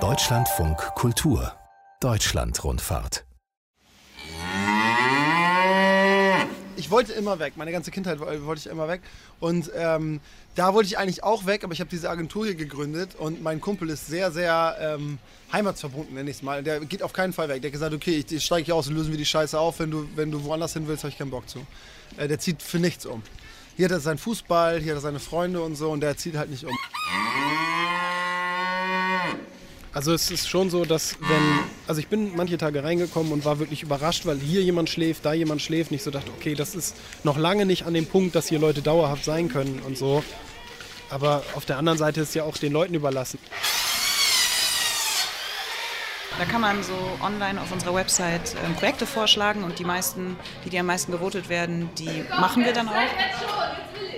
Deutschlandfunk Kultur Deutschlandrundfahrt ich wollte immer weg. Meine ganze Kindheit wollte ich immer weg. Und ähm, da wollte ich eigentlich auch weg, aber ich habe diese Agentur hier gegründet und mein Kumpel ist sehr, sehr ähm, heimatsverbunden, nenne ich es mal. Der geht auf keinen Fall weg. Der hat gesagt, okay, ich, ich steige hier aus und lösen wir die Scheiße auf. Wenn du, wenn du woanders hin willst, habe ich keinen Bock zu. Äh, der zieht für nichts um. Hier hat er seinen Fußball, hier hat er seine Freunde und so und der zieht halt nicht um. Also es ist schon so, dass wenn, also ich bin manche Tage reingekommen und war wirklich überrascht, weil hier jemand schläft, da jemand schläft. Nicht so dachte, okay, das ist noch lange nicht an dem Punkt, dass hier Leute dauerhaft sein können und so. Aber auf der anderen Seite ist ja auch den Leuten überlassen. Da kann man so online auf unserer Website äh, Projekte vorschlagen und die meisten, die, die am meisten gewotet werden, die machen wir dann auch.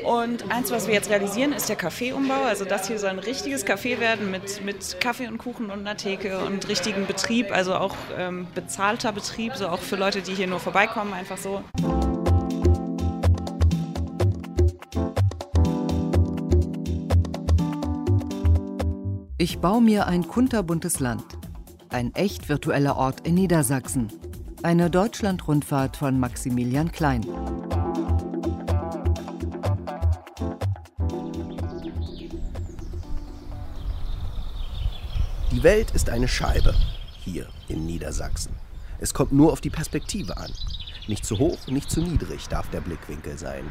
Und eins, was wir jetzt realisieren, ist der Kaffeeumbau. Also das hier soll ein richtiges Café werden mit, mit Kaffee und Kuchen und einer Theke und richtigen Betrieb, also auch ähm, bezahlter Betrieb, so auch für Leute, die hier nur vorbeikommen, einfach so. Ich baue mir ein kunterbuntes Land. Ein echt virtueller Ort in Niedersachsen. Eine Deutschlandrundfahrt von Maximilian Klein. Die Welt ist eine Scheibe hier in Niedersachsen. Es kommt nur auf die Perspektive an. Nicht zu hoch, nicht zu niedrig darf der Blickwinkel sein.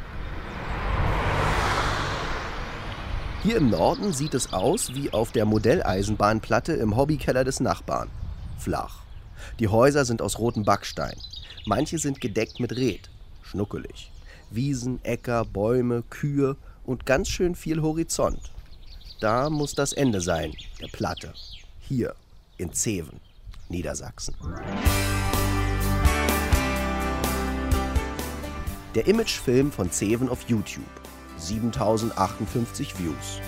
Hier im Norden sieht es aus wie auf der Modelleisenbahnplatte im Hobbykeller des Nachbarn. Flach. Die Häuser sind aus rotem Backstein. Manche sind gedeckt mit Red. Schnuckelig. Wiesen, Äcker, Bäume, Kühe und ganz schön viel Horizont. Da muss das Ende sein, der Platte hier in Zeven, Niedersachsen. Der Imagefilm von Zeven auf YouTube. 7058 Views.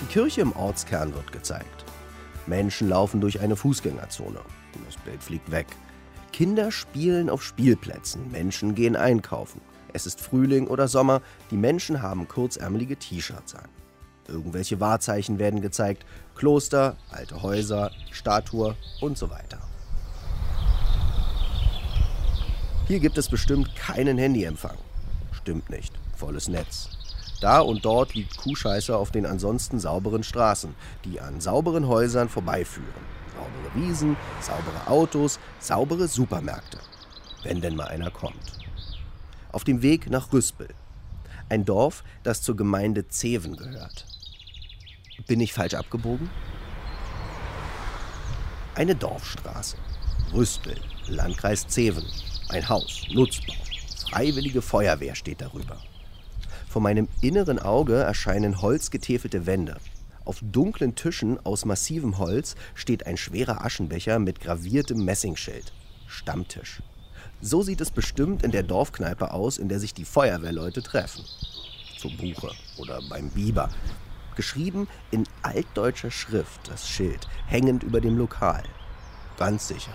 Die Kirche im Ortskern wird gezeigt. Menschen laufen durch eine Fußgängerzone. Das Bild fliegt weg. Kinder spielen auf Spielplätzen. Menschen gehen einkaufen. Es ist Frühling oder Sommer. Die Menschen haben kurzärmelige T-Shirts an. Irgendwelche Wahrzeichen werden gezeigt, Kloster, alte Häuser, Statue und so weiter. Hier gibt es bestimmt keinen Handyempfang. Stimmt nicht, volles Netz. Da und dort liegt Kuhscheiße auf den ansonsten sauberen Straßen, die an sauberen Häusern vorbeiführen. Saubere Wiesen, saubere Autos, saubere Supermärkte. Wenn denn mal einer kommt. Auf dem Weg nach Rüspel. Ein Dorf, das zur Gemeinde Zeven gehört. Bin ich falsch abgebogen? Eine Dorfstraße. Rüspel, Landkreis Zeven. Ein Haus, Nutzbau. Freiwillige Feuerwehr steht darüber. Vor meinem inneren Auge erscheinen holzgetäfelte Wände. Auf dunklen Tischen aus massivem Holz steht ein schwerer Aschenbecher mit graviertem Messingschild. Stammtisch. So sieht es bestimmt in der Dorfkneipe aus, in der sich die Feuerwehrleute treffen. Zur Buche oder beim Biber, Geschrieben in altdeutscher Schrift, das Schild, hängend über dem Lokal. Ganz sicher.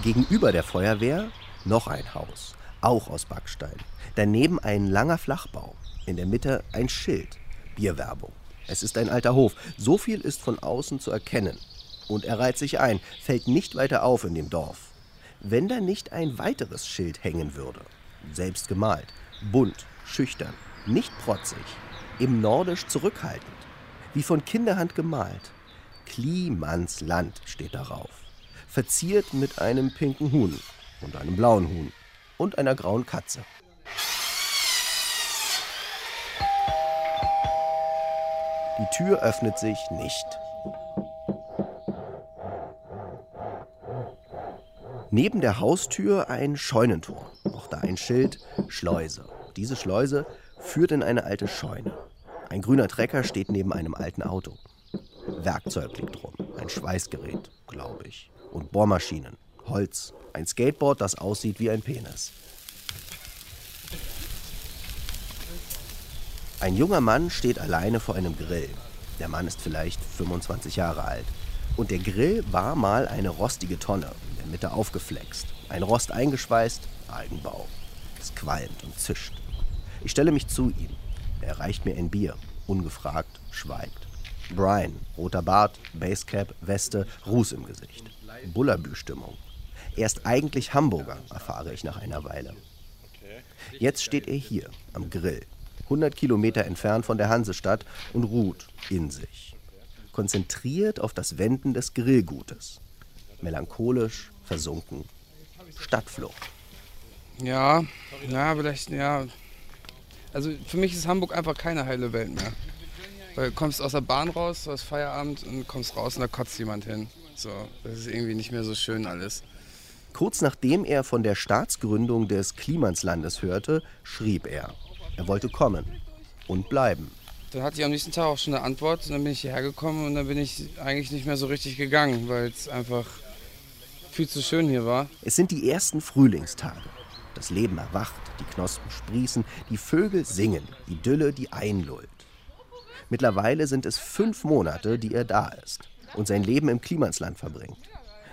Gegenüber der Feuerwehr noch ein Haus, auch aus Backstein. Daneben ein langer Flachbau. In der Mitte ein Schild. Bierwerbung. Es ist ein alter Hof. So viel ist von außen zu erkennen. Und er reiht sich ein, fällt nicht weiter auf in dem Dorf. Wenn da nicht ein weiteres Schild hängen würde. Selbst gemalt. Bunt, schüchtern, nicht protzig, im Nordisch zurückhaltend, wie von Kinderhand gemalt. Klimans Land steht darauf, verziert mit einem pinken Huhn und einem blauen Huhn und einer grauen Katze. Die Tür öffnet sich nicht. Neben der Haustür ein Scheunentor. Auch da ein Schild Schleuse. Diese Schleuse führt in eine alte Scheune. Ein grüner Trecker steht neben einem alten Auto. Werkzeug liegt rum, ein Schweißgerät, glaube ich. Und Bohrmaschinen, Holz, ein Skateboard, das aussieht wie ein Penis. Ein junger Mann steht alleine vor einem Grill. Der Mann ist vielleicht 25 Jahre alt. Und der Grill war mal eine rostige Tonne, in der Mitte aufgeflext. Ein Rost eingeschweißt, Eigenbau. Es qualmt und zischt. Ich stelle mich zu ihm. Er reicht mir ein Bier. Ungefragt, schweigt. Brian, roter Bart, Basecap, Weste, Ruß im Gesicht. Bullabü-Stimmung. Er ist eigentlich Hamburger, erfahre ich nach einer Weile. Jetzt steht er hier, am Grill, 100 Kilometer entfernt von der Hansestadt und ruht in sich. Konzentriert auf das Wenden des Grillgutes. Melancholisch, versunken. Stadtflucht. Ja, ja, vielleicht, ja. Also für mich ist Hamburg einfach keine heile Welt mehr. Weil du kommst aus der Bahn raus, du hast Feierabend und kommst raus und da kotzt jemand hin. So, das ist irgendwie nicht mehr so schön alles. Kurz nachdem er von der Staatsgründung des Klimanslandes hörte, schrieb er, er wollte kommen und bleiben. Dann hatte ich am nächsten Tag auch schon eine Antwort und dann bin ich hierher gekommen und dann bin ich eigentlich nicht mehr so richtig gegangen, weil es einfach viel zu schön hier war. Es sind die ersten Frühlingstage. Das Leben erwacht, die Knospen sprießen, die Vögel singen, die Dülle, die einlullt. Mittlerweile sind es fünf Monate, die er da ist und sein Leben im Klimansland verbringt.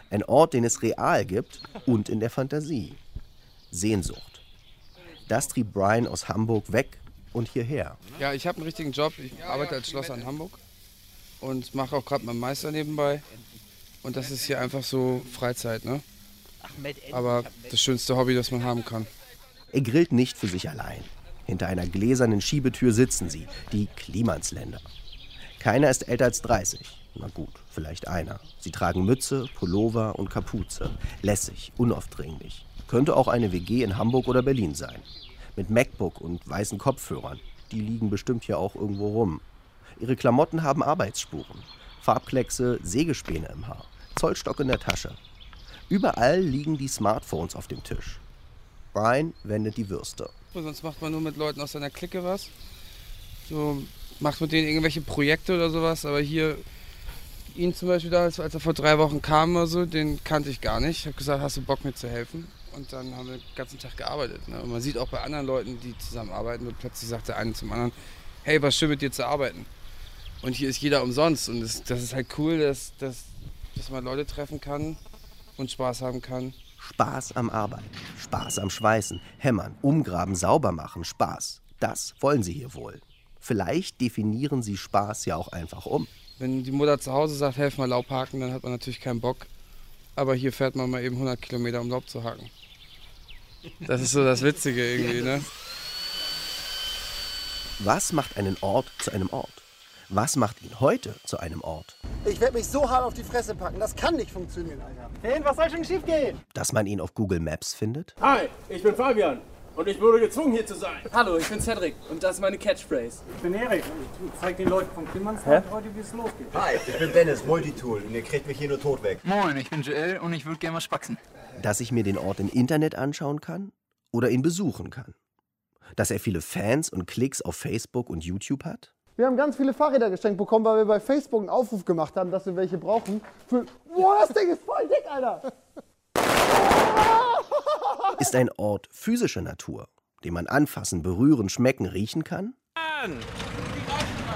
Ein Ort, den es real gibt und in der Fantasie. Sehnsucht. Das trieb Brian aus Hamburg weg und hierher. Ja, ich habe einen richtigen Job. Ich arbeite als Schlosser in Hamburg und mache auch gerade meinen Meister nebenbei. Und das ist hier einfach so Freizeit, ne? Aber das schönste Hobby, das man haben kann. Er grillt nicht für sich allein. Hinter einer gläsernen Schiebetür sitzen sie, die Klimansländer. Keiner ist älter als 30. Na gut, vielleicht einer. Sie tragen Mütze, Pullover und Kapuze. Lässig, unaufdringlich. Könnte auch eine WG in Hamburg oder Berlin sein. Mit MacBook und weißen Kopfhörern. Die liegen bestimmt hier auch irgendwo rum. Ihre Klamotten haben Arbeitsspuren. Farbkleckse, Sägespäne im Haar. Zollstock in der Tasche. Überall liegen die Smartphones auf dem Tisch. Brian wendet die Würste. Sonst macht man nur mit Leuten aus seiner Clique was. So macht mit denen irgendwelche Projekte oder sowas. Aber hier, ihn zum Beispiel da, als er vor drei Wochen kam oder so, den kannte ich gar nicht. Ich habe gesagt, hast du Bock mir zu helfen? Und dann haben wir den ganzen Tag gearbeitet. Ne? Und man sieht auch bei anderen Leuten, die zusammenarbeiten, und plötzlich sagt der eine zum anderen, hey, war schön mit dir zu arbeiten. Und hier ist jeder umsonst. Und das, das ist halt cool, dass, dass, dass man Leute treffen kann und Spaß haben kann. Spaß am Arbeiten, Spaß am Schweißen, Hämmern, Umgraben, sauber machen, Spaß. Das wollen sie hier wohl. Vielleicht definieren sie Spaß ja auch einfach um. Wenn die Mutter zu Hause sagt, helf mal Laub haken, dann hat man natürlich keinen Bock. Aber hier fährt man mal eben 100 Kilometer, um Laub zu haken. Das ist so das Witzige irgendwie, ne? Was macht einen Ort zu einem Ort? Was macht ihn heute zu einem Ort? Ich werde mich so hart auf die Fresse packen. Das kann nicht funktionieren, Alter. Hey, was soll schon schief gehen? Dass man ihn auf Google Maps findet? Hi, ich bin Fabian und ich wurde gezwungen hier zu sein. Hallo, ich bin Cedric und das ist meine Catchphrase. Ich bin Erik und ich zeig den Leuten vom Klimansland heute, wie es losgeht. Hi, ich bin Dennis, Multitool und ihr kriegt mich hier nur tot weg. Moin, ich bin Joel und ich würde gerne mal spaxen. Dass ich mir den Ort im Internet anschauen kann oder ihn besuchen kann. Dass er viele Fans und Klicks auf Facebook und YouTube hat. Wir haben ganz viele Fahrräder geschenkt bekommen, weil wir bei Facebook einen Aufruf gemacht haben, dass wir welche brauchen. Für Boah, das Ding ist voll dick, Alter! Ist ein Ort physischer Natur, den man anfassen, berühren, schmecken, riechen kann?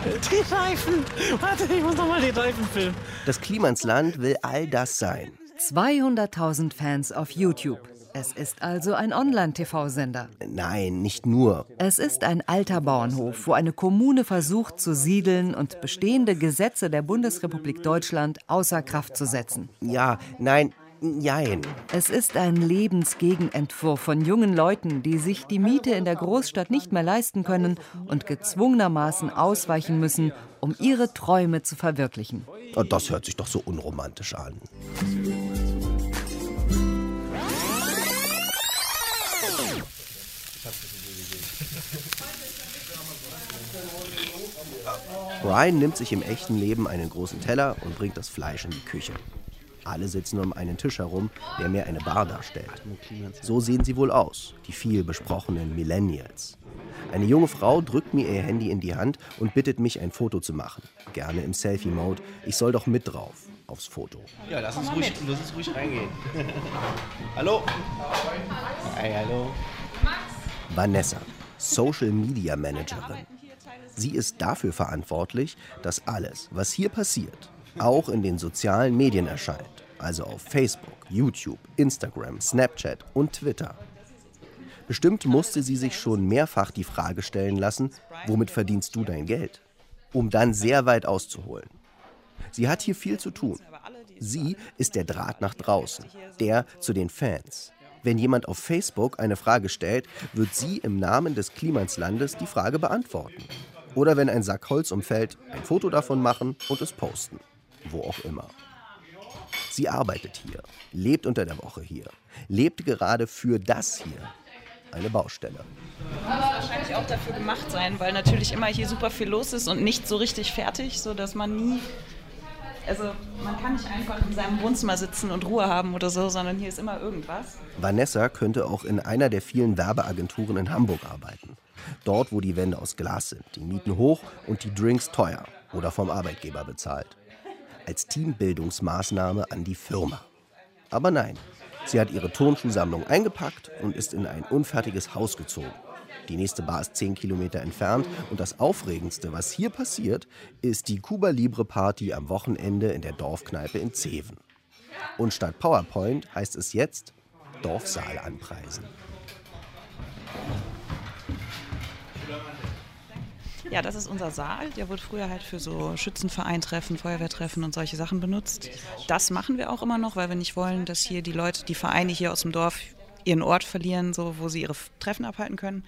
Die Reifen! Warte, ich muss noch mal die Reifen filmen. Das Klimansland will all das sein. 200.000 Fans auf YouTube. Es ist also ein Online-TV-Sender. Nein, nicht nur. Es ist ein alter Bauernhof, wo eine Kommune versucht zu siedeln und bestehende Gesetze der Bundesrepublik Deutschland außer Kraft zu setzen. Ja, nein, jein. Es ist ein Lebensgegenentwurf von jungen Leuten, die sich die Miete in der Großstadt nicht mehr leisten können und gezwungenermaßen ausweichen müssen, um ihre Träume zu verwirklichen. Oh, Das hört sich doch so unromantisch an. Brian nimmt sich im echten Leben einen großen Teller und bringt das Fleisch in die Küche. Alle sitzen um einen Tisch herum, der mehr eine Bar darstellt. So sehen sie wohl aus, die viel besprochenen Millennials. Eine junge Frau drückt mir ihr Handy in die Hand und bittet mich, ein Foto zu machen. Gerne im Selfie-Mode. Ich soll doch mit drauf aufs Foto. Ja, lass uns ruhig, lass uns ruhig reingehen. hallo? Hi, hallo. Vanessa, Social Media Managerin. Sie ist dafür verantwortlich, dass alles, was hier passiert, auch in den sozialen Medien erscheint. Also auf Facebook, YouTube, Instagram, Snapchat und Twitter. Bestimmt musste sie sich schon mehrfach die Frage stellen lassen, womit verdienst du dein Geld? Um dann sehr weit auszuholen. Sie hat hier viel zu tun. Sie ist der Draht nach draußen, der zu den Fans. Wenn jemand auf Facebook eine Frage stellt, wird sie im Namen des Klimanslandes die Frage beantworten. Oder wenn ein Sack Holz umfällt, ein Foto davon machen und es posten. Wo auch immer. Sie arbeitet hier, lebt unter der Woche hier, lebt gerade für das hier. Eine Baustelle. Muss wahrscheinlich auch dafür gemacht sein, weil natürlich immer hier super viel los ist und nicht so richtig fertig, sodass man nie also man kann nicht einfach in seinem Wohnzimmer sitzen und Ruhe haben oder so, sondern hier ist immer irgendwas. Vanessa könnte auch in einer der vielen Werbeagenturen in Hamburg arbeiten. Dort, wo die Wände aus Glas sind, die Mieten hoch und die Drinks teuer oder vom Arbeitgeber bezahlt. Als Teambildungsmaßnahme an die Firma. Aber nein, sie hat ihre Turnschuhsammlung eingepackt und ist in ein unfertiges Haus gezogen. Die nächste Bar ist 10 Kilometer entfernt und das Aufregendste, was hier passiert, ist die Cuba Libre Party am Wochenende in der Dorfkneipe in Zeven. Und statt PowerPoint heißt es jetzt Dorfsaal anpreisen. Ja, das ist unser Saal. Der wurde früher halt für so Schützenvereintreffen, Feuerwehrtreffen und solche Sachen benutzt. Das machen wir auch immer noch, weil wir nicht wollen, dass hier die Leute, die Vereine hier aus dem Dorf ihren Ort verlieren, so, wo sie ihre Treffen abhalten können.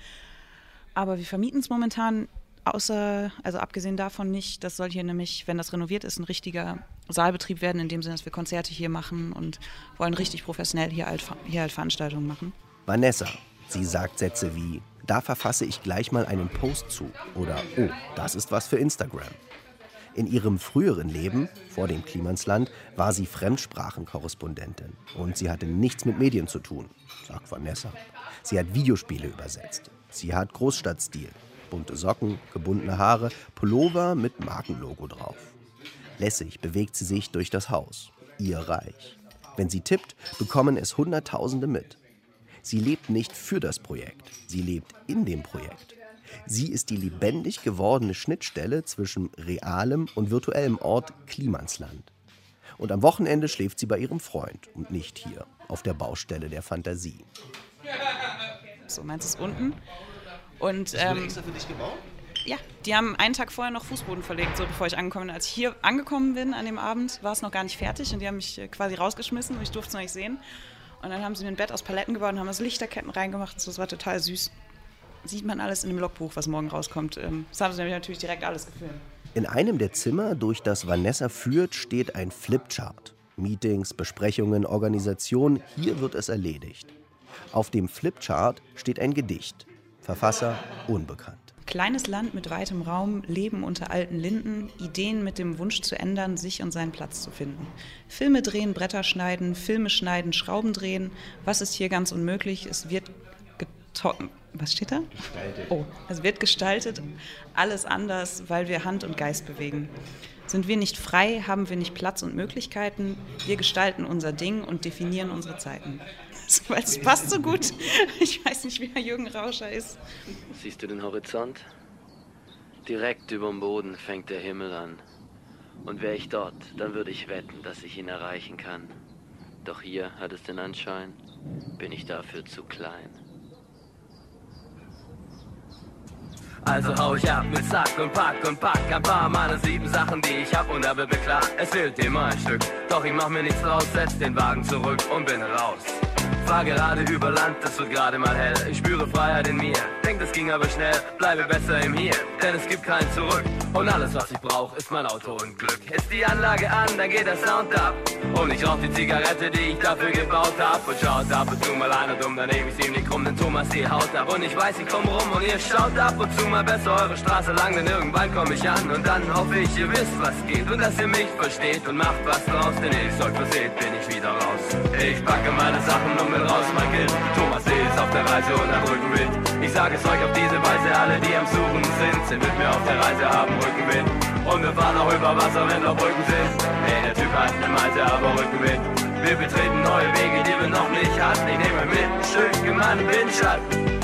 Aber wir vermieten es momentan außer, also abgesehen davon nicht, das soll hier nämlich, wenn das renoviert ist, ein richtiger Saalbetrieb werden, in dem Sinne, dass wir Konzerte hier machen und wollen richtig professionell hier halt, hier halt Veranstaltungen machen. Vanessa, sie sagt Sätze wie, da verfasse ich gleich mal einen Post zu oder oh, das ist was für Instagram. In ihrem früheren Leben, vor dem Klimansland, war sie Fremdsprachenkorrespondentin und sie hatte nichts mit Medien zu tun, sagt Vanessa. Sie hat Videospiele übersetzt. Sie hat Großstadtstil. Bunte Socken, gebundene Haare, Pullover mit Markenlogo drauf. Lässig bewegt sie sich durch das Haus. Ihr Reich. Wenn sie tippt, bekommen es Hunderttausende mit. Sie lebt nicht für das Projekt, sie lebt in dem Projekt. Sie ist die lebendig gewordene Schnittstelle zwischen realem und virtuellem Ort Klimansland. Und am Wochenende schläft sie bei ihrem Freund und nicht hier, auf der Baustelle der Fantasie. So, meins ist unten. Und, das wurde ähm, extra für dich gebaut? Ja, die haben einen Tag vorher noch Fußboden verlegt, so bevor ich angekommen bin. Als ich hier angekommen bin an dem Abend, war es noch gar nicht fertig und die haben mich äh, quasi rausgeschmissen und ich durfte es noch nicht sehen. Und dann haben sie mir ein Bett aus Paletten gebaut und haben das Lichterketten reingemacht. So, das war total süß. Sieht man alles in dem Logbuch, was morgen rauskommt. Ähm, Das haben sie nämlich natürlich direkt alles gefilmt. In einem der Zimmer, durch das Vanessa führt, steht ein Flipchart. Meetings, Besprechungen, Organisation, hier wird es erledigt. Auf dem Flipchart steht ein Gedicht. Verfasser unbekannt. Kleines Land mit weitem Raum, Leben unter alten Linden, Ideen mit dem Wunsch zu ändern, sich und seinen Platz zu finden. Filme drehen, Bretter schneiden, Filme schneiden, Schrauben drehen. Was ist hier ganz unmöglich? Es wird was steht da? Gestaltet. Oh, es wird gestaltet, alles anders, weil wir Hand und Geist bewegen. Sind wir nicht frei, haben wir nicht Platz und Möglichkeiten. Wir gestalten unser Ding und definieren unsere Zeiten. Weil es passt so gut. Ich weiß nicht, wie der Jürgen Rauscher ist. Siehst du den Horizont? Direkt überm Boden fängt der Himmel an. Und wäre ich dort, dann würde ich wetten, dass ich ihn erreichen kann. Doch hier hat es den Anschein, bin ich dafür zu klein. Also hau ich ab mit Sack und Pack und pack ein paar meiner sieben Sachen, die ich hab und mir klar, es fehlt immer ein Stück. Doch ich mach mir nichts draus, setz den Wagen zurück und bin raus. Fahr gerade über Land, es wird gerade mal hell. Ich spüre Freiheit in mir, denk das ging aber schnell. Bleibe besser im Hier, denn es gibt kein Zurück. Und alles was ich brauch, ist mein Auto und Glück. Ist die Anlage an, dann geht der Sound ab. Und ich rauch die Zigarette, die ich dafür gebaut hab. Und schaut ab und zu mal einer dumm, daneben ich ihm nicht krumm, denn Thomas die haut ab. Und ich weiß, ich komm rum und ihr schaut ab und zu mal besser eure Straße lang, denn irgendwann komm ich an. Und dann hoffe ich, ihr wisst, was geht und dass ihr mich versteht und macht was draus, denn ich's euch verseht, bin ich wieder raus. Ich packe meine Sachen und bin raus, mein Kind. Thomas D. ist auf der Reise und am Rückenwind. Ich sag es euch auf diese Weise, alle, die am Suchen sind, sind mit mir auf der Reise, haben Rückenwind. Und wir fahren auch über Wasser, wenn noch Brücken sind. Hey, der Typ hat ne Meise, aber Rückenwind. Wir betreten neue Wege, die wir noch nicht hatten. Ich nehme mit ein Stück in meinen Windschatten.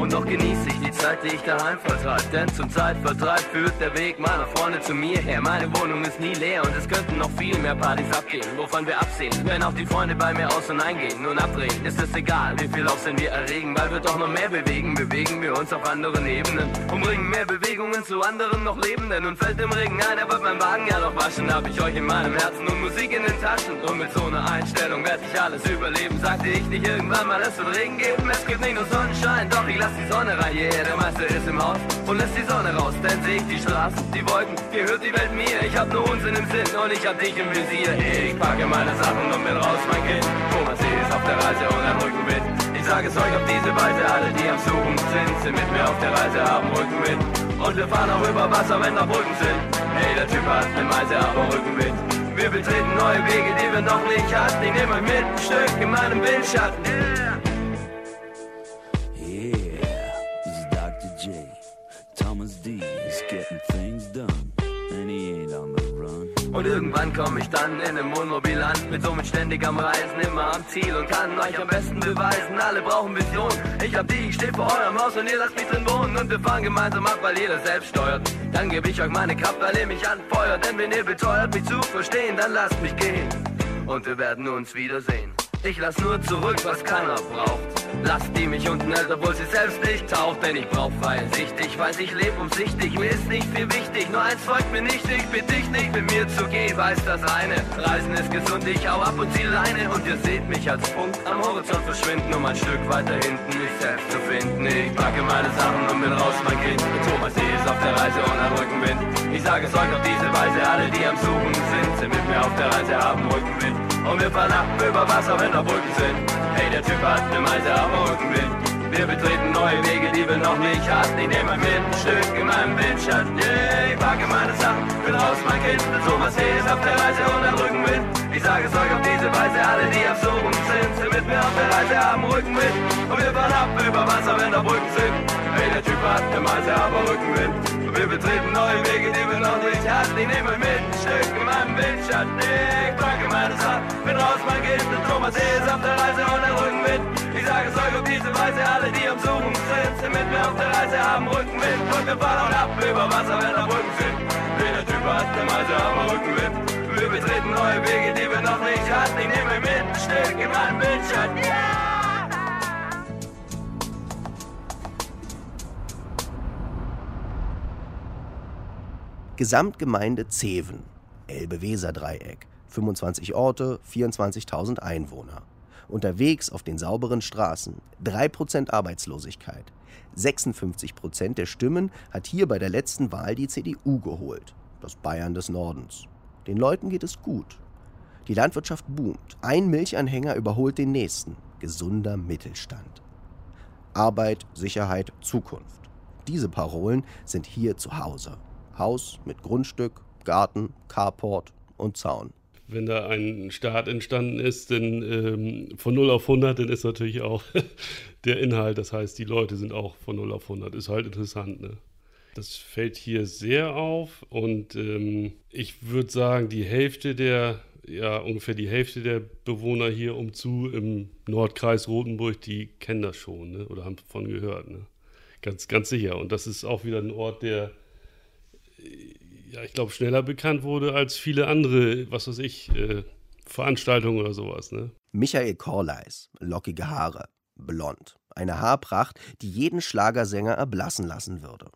Und doch genieße ich die Zeit, die ich daheim vertreib. Denn zum Zeitvertreib führt der Weg meiner Freunde zu mir her. Meine Wohnung ist nie leer und es könnten noch viel mehr Partys abgehen, wovon wir absehen. Wenn auch die Freunde bei mir aus und eingehen und abdrehen, ist es egal, wie viel Aufsehen wir erregen, weil wir doch noch mehr bewegen. Bewegen wir uns auf anderen Ebenen, umbringen mehr Bewegungen zu anderen noch Lebenden. Und fällt im Regen ein, er wird mein Wagen ja noch waschen. Hab ich euch in meinem Herzen und Musik in den Taschen. Und mit so einer Einstellung werd ich alles überleben. Sagte ich nicht irgendwann mal, es wird Regen geben. Es gibt nicht nur Sonnenschein, doch ich lass die Sonne rein. Yeah, der Meister ist im Haus und lässt die Sonne raus. Dann seh ich die Straßen, die Wolken, gehört die Welt mir. Ich hab nur Unsinn im Sinn und ich hab dich im Visier. Ich packe meine Sachen und bin raus, mein Kind. Thomas C. ist auf der Reise und am Rückenwind. Ich sage es euch auf diese Weise, alle die am Suchen sind, sind mit mir auf der Reise, haben Rückenwind. Und wir fahren auch über Wasser, wenn da Brücken sind. Hey, der Typ hat eine Meise, aber Rückenwind. Wir betreten neue Wege, die wir noch nicht hatten. Ich nehme euch mit ein Stück in meinem Windschatten. Yeah, Und irgendwann komme ich dann in einem Wohnmobil an, bin somit ständig am Reisen, immer am Ziel und kann euch am besten beweisen, alle brauchen Vision. Ich hab die, ich steh vor eurem Haus und ihr lasst mich drin wohnen und wir fahren gemeinsam ab, weil das selbst steuert. Dann gebe ich euch meine Kraft, weil ihr mich anfeuert, denn wenn ihr beteuert, mich zu verstehen, dann lasst mich gehen und wir werden uns wiedersehen. Ich lass nur zurück, was keiner braucht. Lasst die mich unten hält, obwohl sie selbst nicht taucht. Denn ich brauch freie Sicht. Ich weiß, ich leb umsichtig. Mir ist nicht viel wichtig. Nur eins folgt mir nicht. Ich bitte dich nicht mit mir zu gehen. Weiß das eine. Reisen ist gesund. Ich hau ab und zieh Leine. Und ihr seht mich als Punkt am Horizont verschwinden. Um ein Stück weiter hinten mich selbst zu finden. Ich packe meine Sachen und bin raus, mein Kind. Thomas D. ist auf der Reise und am Rückenwind. Ich sage es euch auf diese Weise. Alle, die am Suchen sind, sind mit mir auf der Reise, haben Rückenwind. Und wir fahren ab über Wasser, wenn da Brücken sind. Hey, der Typ hat ne Meise, aber Rückenwind. Wir betreten neue Wege, die wir noch nicht hatten. Ich nehme mit ein Stück in meinem Windschatten. Yeah, ich packe meine Sachen, bin raus, mein Kind. Thomas H. ist auf der Reise und am Rückenwind. Ich sage es euch auf diese Weise, alle, die am Suchen sind, sind mit mir auf der Reise, haben Rückenwind. Und wir fahren ab über Wasser, wenn da Brücken sind. Hey, der Typ hat ne Meise, aber Rückenwind. Und wir betreten neue Wege, die wir noch nicht hatten. Ich nehme mit ein Stück in meinem Windschatten. Yeah, ich packe meine Sachen, bin raus, mein Kind. Thomas H. ist auf der Reise und am Rückenwind. Ich euch auf diese Weise, alle, die am Suchen sind, sind mit mir auf der Reise, haben Rückenwind. Und wir fahren auch ab über Wasser, wenn da Brücken sind. Hey, der Typ hat ne Meise, aber Rückenwind. Wir betreten neue Wege, die wir noch nicht hatten. Ich nehme mit Stück in meinem Windschatten. Yeah! Gesamtgemeinde Zeven, Elbe-Weser-Dreieck, 25 Orte, 24.000 Einwohner. Unterwegs auf den sauberen Straßen, 3% Arbeitslosigkeit. 56% der Stimmen hat hier bei der letzten Wahl die CDU geholt, das Bayern des Nordens. Den Leuten geht es gut. Die Landwirtschaft boomt. Ein Milchanhänger überholt den nächsten. Gesunder Mittelstand. Arbeit, Sicherheit, Zukunft. Diese Parolen sind hier zu Hause. Haus mit Grundstück, Garten, Carport und Zaun. Wenn da ein Staat entstanden ist, dann ähm, von 0 auf 100, dann ist natürlich auch der Inhalt, das heißt, die Leute sind auch von 0 auf 100. Ist halt interessant, ne? Das fällt hier sehr auf und ähm, ich würde sagen, die Hälfte der, ja, ungefähr die Hälfte der Bewohner hier umzu im Nordkreis Rotenburg, die kennen das schon, ne? Oder haben davon gehört, ne? Ganz, ganz sicher. Und das ist auch wieder ein Ort, der ja, ich glaube, schneller bekannt wurde als viele andere, was weiß ich, äh, Veranstaltungen oder sowas. Ne? Michael Korleis, lockige Haare, blond, eine Haarpracht, die jeden Schlagersänger erblassen lassen würde.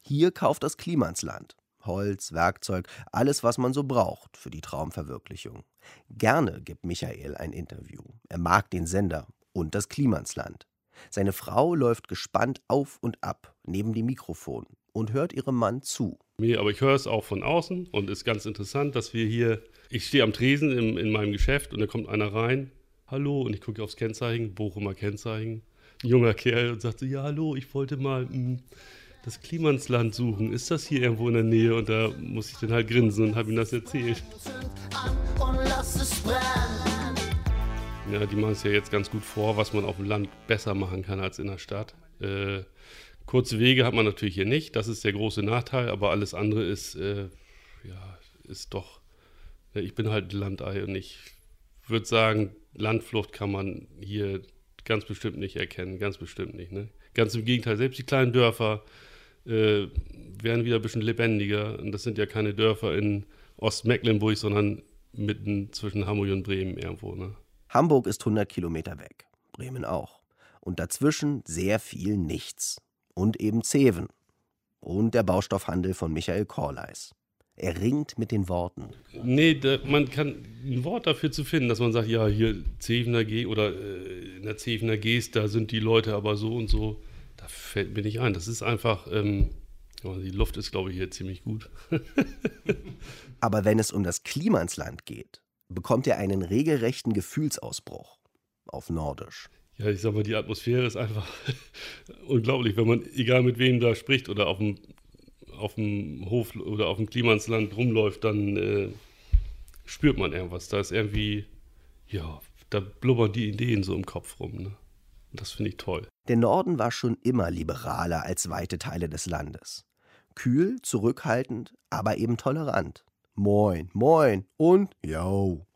Hier kauft das Klimansland. Holz, Werkzeug, alles, was man so braucht für die Traumverwirklichung. Gerne gibt Michael ein Interview. Er mag den Sender und das Klimansland. Seine Frau läuft gespannt auf und ab neben dem Mikrofon und hört ihrem Mann zu. Nee, aber ich höre es auch von außen und ist ganz interessant, dass wir hier, ich stehe am Tresen im, in meinem Geschäft und da kommt einer rein, hallo, und ich gucke aufs Kennzeichen, Bochumer Kennzeichen, ein junger Kerl und sagt so, ja, hallo, ich wollte mal mh, hm, das Klimansland suchen. Ist das hier irgendwo in der Nähe? Und da muss ich dann halt grinsen und habe ihm das erzählt. Ja, die machen es ja jetzt ganz gut vor, was man auf dem Land besser machen kann als in der Stadt. Äh, Kurze Wege hat man natürlich hier nicht, das ist der große Nachteil, aber alles andere ist, äh, ja, ist doch, ja, ich bin halt Landei und ich würde sagen, Landflucht kann man hier ganz bestimmt nicht erkennen, ganz bestimmt nicht. Ne? Ganz im Gegenteil, selbst die kleinen Dörfer äh, werden wieder ein bisschen lebendiger. Und das sind ja keine Dörfer in Ostmecklenburg, sondern mitten zwischen Hamburg und Bremen irgendwo. Ne? Hamburg ist 100 Kilometer weg, Bremen auch. Und dazwischen sehr viel Nichts. Und eben Zeven. Und der Baustoffhandel von Michael Korleis. Er ringt mit den Worten. Nee, da, man kann ein Wort dafür zu finden, dass man sagt, ja, hier Zevener G oder äh, in der Zevener Geest, da sind die Leute aber so und so. Da fällt mir nicht ein. Das ist einfach, ähm, die Luft ist, glaube ich, hier ziemlich gut. aber wenn es um das Klima ins Land geht, bekommt er einen regelrechten Gefühlsausbruch. Auf Nordisch. Ja, ich sag mal, die Atmosphäre ist einfach unglaublich, wenn man, egal mit wem da spricht oder auf dem auf dem Hof oder auf dem Klimansland rumläuft, dann äh, spürt man irgendwas. Da ist irgendwie, ja, da blubbern die Ideen so im Kopf rum. Ne? Das finde ich toll. Der Norden war schon immer liberaler als weite Teile des Landes. Kühl, zurückhaltend, aber eben tolerant. Moin, moin und yo.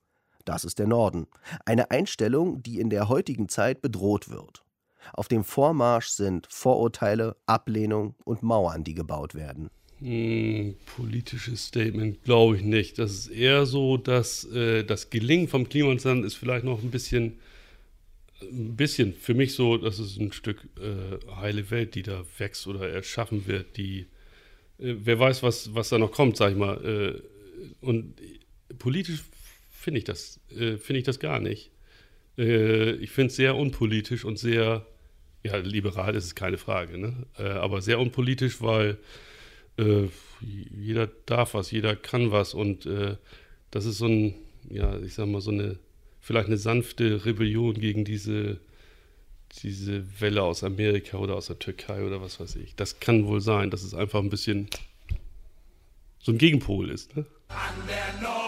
Das ist der Norden. Eine Einstellung, die in der heutigen Zeit bedroht wird. Auf dem Vormarsch sind Vorurteile, Ablehnung und Mauern, die gebaut werden. Hm, politisches Statement glaube ich nicht. Das ist eher so, dass äh, das Gelingen vom Klimansland ist vielleicht noch ein bisschen, ein bisschen für mich so, dass es ein Stück äh, heile Welt, die da wächst oder erschaffen wird, die äh, wer weiß, was, was da noch kommt, sag ich mal. Äh, und politisch finde ich das, äh, finde ich das gar nicht. Äh, ich finde es sehr unpolitisch und sehr ja, liberal ist es keine Frage, ne? Äh, aber sehr unpolitisch, weil äh, jeder darf was, jeder kann was und äh, das ist so ein, ja, ich sag mal, so eine, vielleicht eine sanfte Rebellion gegen diese, diese Welle aus Amerika oder aus der Türkei oder was weiß ich. Das kann wohl sein, dass es einfach ein bisschen so ein Gegenpol ist. Ne? An der Nord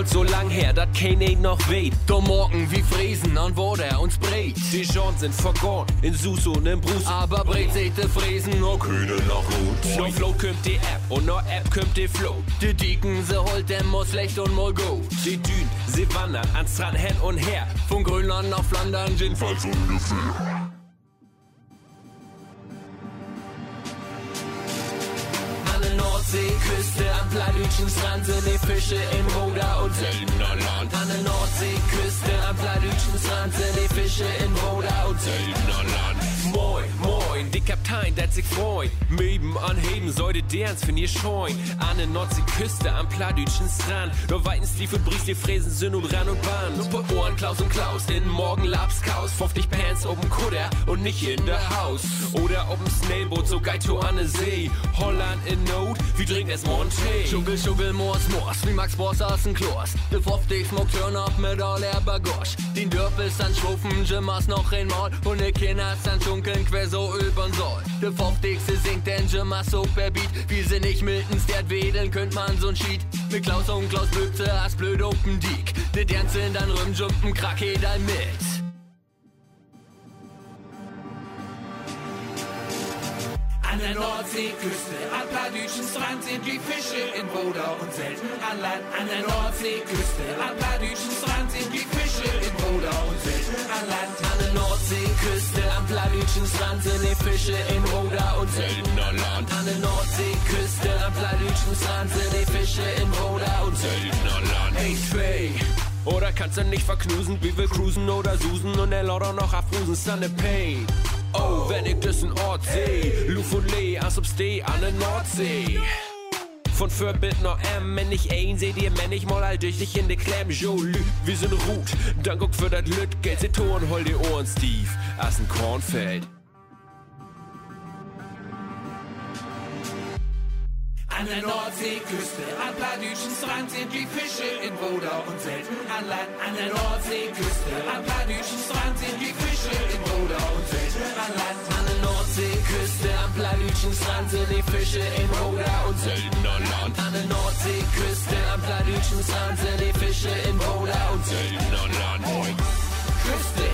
Damals so lang her, dat ihn noch weht. Da morgen wie Friesen an wo der uns breit. Die Chancen sind vergoren, in Sus und im Brus. Aber breit seht de Friesen, no Kühne noch gut. No Flow kümmt die App und no App kümmt die Flow. Die Dicken, se holt dem muss schlecht und mal go. Die Dün, sie wandern ans Strand hin und her. Von Grönland nach Flandern, jedenfalls ungefähr. Nordseeküste am Pladütschen Strand sind die Fische in Roda und seltener. An der Nordseeküste am Pladütschen Strand sind die Fische in Roda und seltener. Moin, moin, die Kaptein, dat sich freut. Meben anheben, sollte derns für ihr scheuen. An der Nordseeküste am Pladütschen Strand. Nur weiten Stief und Bries, die Fräsen sind und ran und Bahn. Super Ohren, Klaus und Klaus, in Morgen Lapskaus. 50 Pants oben Kudder und nicht in der Haus. Oder ob'm Snailboot, so geil to an See. Holland in Not, wie trinkt es Monte? Schugel, Schugel, Moors, Moors, wie Max Boss aus dem Klos. De 50 Smoke turn up mit all der Bagosch. Den Dörpels an Schrufen, Jimmers noch einmal. Und de Kinder an Schunkeln quer so übern Soll. De 50 singt den Jimmers so per Beat. Wir sind nicht Miltons, der wedeln könnt man so'n Sheet. Mit Klaus und Klaus Blödse, as blöd open Diek. De Dernzeln dann Rümjumpen, Krake dann mit. An der Nordseeküste, am Pladütschen Strand sind die Fische in Roda und selten an Land. An der Nordseeküste, am Pladütschen Strand sind die Fische in Und selten an Land. An der Nordseeküste, am Pladütschen Strand sind die Fische in Roda und selten an Land. An der Nordseeküste, am Pladütschen Strand sind die Fische in Roda und selten an Land. Hey, Trey. Oder kannst du nicht verknusen, wie wir cruisen oder susen und der Lord auch noch abfusen, Sunny Pain. Oh, wenn ich das in Ort seh, Luf und Lee, steh an der Nordsee. Von Vorbild noch M, wenn ich ein seh dir, wenn ich mal all durch dich in de Klemm, Jolie, wir sind Rut, dann guck für dat Lüt, Geld, sie Toren, hol die Ohren, Steve, als ein Kornfeld. An der Nordseeküste, am Pladütschen Strand sind die Fische in Roda und selten an Land. An der Nordseeküste, am Pladütschen Strand sind die Fische in Roda und selten an Land. An der Nordseeküste, am Planütchenstrand sind die Fische in Roda und Söldnerland. An der Nordseeküste am Planütchenstrand sind die Fische in Roda und Söldnerland. Küste,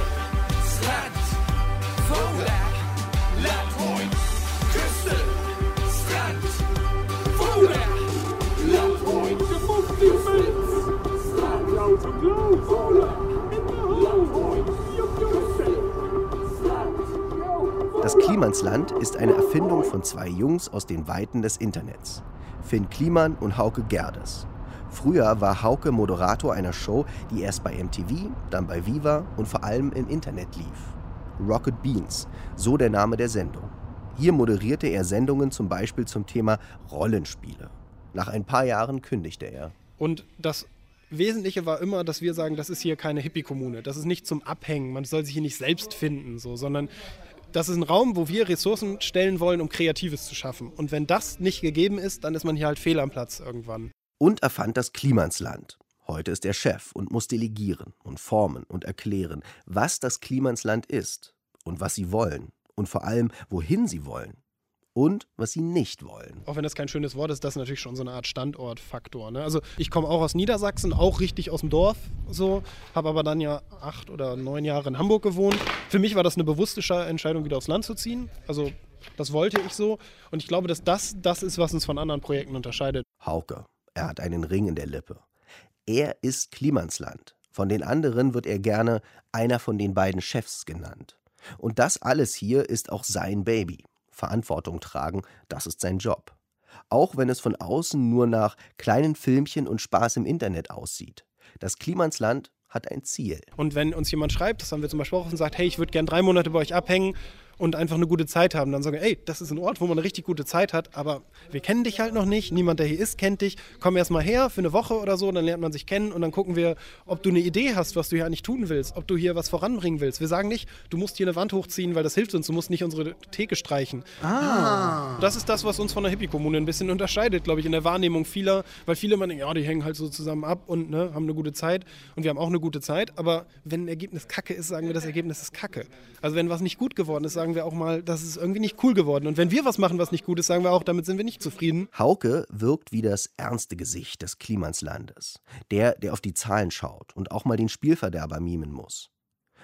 Das Klimansland ist eine Erfindung von zwei Jungs aus den Weiten des Internets. Finn Kliman und Hauke Gerdes. Früher war Hauke Moderator einer Show, die erst bei MTV, dann bei Viva und vor allem im Internet lief. Rocket Beans, so der Name der Sendung. Hier moderierte er Sendungen zum Beispiel zum Thema Rollenspiele. Nach ein paar Jahren kündigte er. Und das Wesentliche war immer, dass wir sagen, das ist hier keine Hippie-Kommune. Das ist nicht zum Abhängen. Man soll sich hier nicht selbst finden, so, sondern das ist ein Raum, wo wir Ressourcen stellen wollen, um Kreatives zu schaffen. Und wenn das nicht gegeben ist, dann ist man hier halt fehl am Platz irgendwann. Und erfand das Klimansland. Heute ist er Chef und muss delegieren und formen und erklären, was das Klimansland ist und was sie wollen und vor allem, wohin sie wollen und was sie nicht wollen. Auch wenn das kein schönes Wort ist, das ist natürlich schon so eine Art Standortfaktor. Ne? Also ich komme auch aus Niedersachsen, auch richtig aus dem Dorf, so, habe aber dann ja acht oder neun Jahre in Hamburg gewohnt. Für mich war das eine bewusste Entscheidung, wieder aufs Land zu ziehen. Also das wollte ich so und ich glaube, dass das das ist, was uns von anderen Projekten unterscheidet. Hauke, er hat einen Ring in der Lippe. Er ist Klimansland. Von den anderen wird er gerne einer von den beiden Chefs genannt. Und das alles hier ist auch sein Baby. Verantwortung tragen, das ist sein Job. Auch wenn es von außen nur nach kleinen Filmchen und Spaß im Internet aussieht. Das Klimansland hat ein Ziel. Und wenn uns jemand schreibt, das haben wir zum Beispiel auch und sagt, hey, ich würde gern drei Monate bei euch abhängen und einfach eine gute Zeit haben. Dann sagen wir, ey, das ist ein Ort, wo man eine richtig gute Zeit hat, aber wir kennen dich halt noch nicht. Niemand, der hier ist, kennt dich. Komm erst mal her für eine Woche oder so, dann lernt man sich kennen und dann gucken wir, ob du eine Idee hast, was du hier eigentlich tun willst, ob du hier was voranbringen willst. Wir sagen nicht, du musst hier eine Wand hochziehen, weil das hilft uns, du musst nicht unsere Theke streichen. Ah. Das ist das, was uns von der Hippie-Kommune ein bisschen unterscheidet, glaube ich, in der Wahrnehmung vieler, weil viele denken, ja, die hängen halt so zusammen ab und ne, haben eine gute Zeit und wir haben auch eine gute Zeit, aber wenn ein Ergebnis kacke ist, sagen wir, das Ergebnis ist kacke. Also wenn was nicht gut geworden ist, sagen wir auch mal, das ist irgendwie nicht cool geworden. Und wenn wir was machen, was nicht gut ist, sagen wir auch, damit sind wir nicht zufrieden. Hauke wirkt wie das ernste Gesicht des Klimanslandes. Der, der auf die Zahlen schaut und auch mal den Spielverderber mimen muss.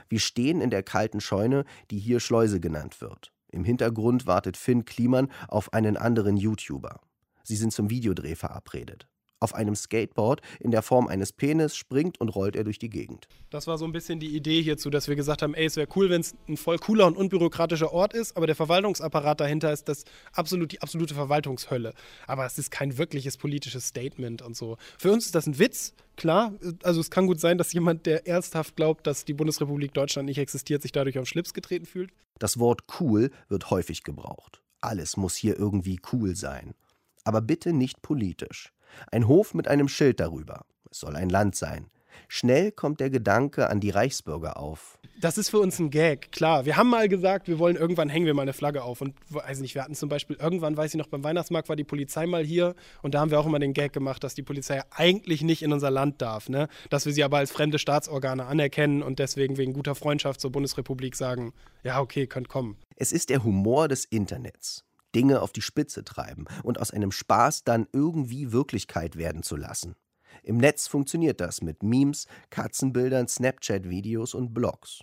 Wir stehen in der kalten Scheune, die hier Schleuse genannt wird. Im Hintergrund wartet Finn Kliman auf einen anderen YouTuber. Sie sind zum Videodreh verabredet. Auf einem Skateboard in der Form eines Penis springt und rollt er durch die Gegend. Das war so ein bisschen die Idee hierzu, dass wir gesagt haben, ey, es wäre cool, wenn es ein voll cooler und unbürokratischer Ort ist, aber der Verwaltungsapparat dahinter ist das absolut, die absolute Verwaltungshölle. Aber es ist kein wirkliches politisches Statement und so. Für uns ist das ein Witz, klar. Also es kann gut sein, dass jemand, der ernsthaft glaubt, dass die Bundesrepublik Deutschland nicht existiert, sich dadurch auf Schlips getreten fühlt. Das Wort cool wird häufig gebraucht. Alles muss hier irgendwie cool sein. Aber bitte nicht politisch. Ein Hof mit einem Schild darüber. Es soll ein Land sein. Schnell kommt der Gedanke an die Reichsbürger auf. Das ist für uns ein Gag, klar. Wir haben mal gesagt, wir wollen irgendwann hängen wir mal eine Flagge auf. Und weiß nicht, wir hatten zum Beispiel irgendwann, weiß ich noch, beim Weihnachtsmarkt war die Polizei mal hier und da haben wir auch immer den Gag gemacht, dass die Polizei eigentlich nicht in unser Land darf, ne? Dass wir sie aber als fremde Staatsorgane anerkennen und deswegen wegen guter Freundschaft zur Bundesrepublik sagen, ja, okay, könnt kommen. Es ist der Humor des Internets. Dinge auf die Spitze treiben und aus einem Spaß dann irgendwie Wirklichkeit werden zu lassen. Im Netz funktioniert das mit Memes, Katzenbildern, Snapchat-Videos und Blogs.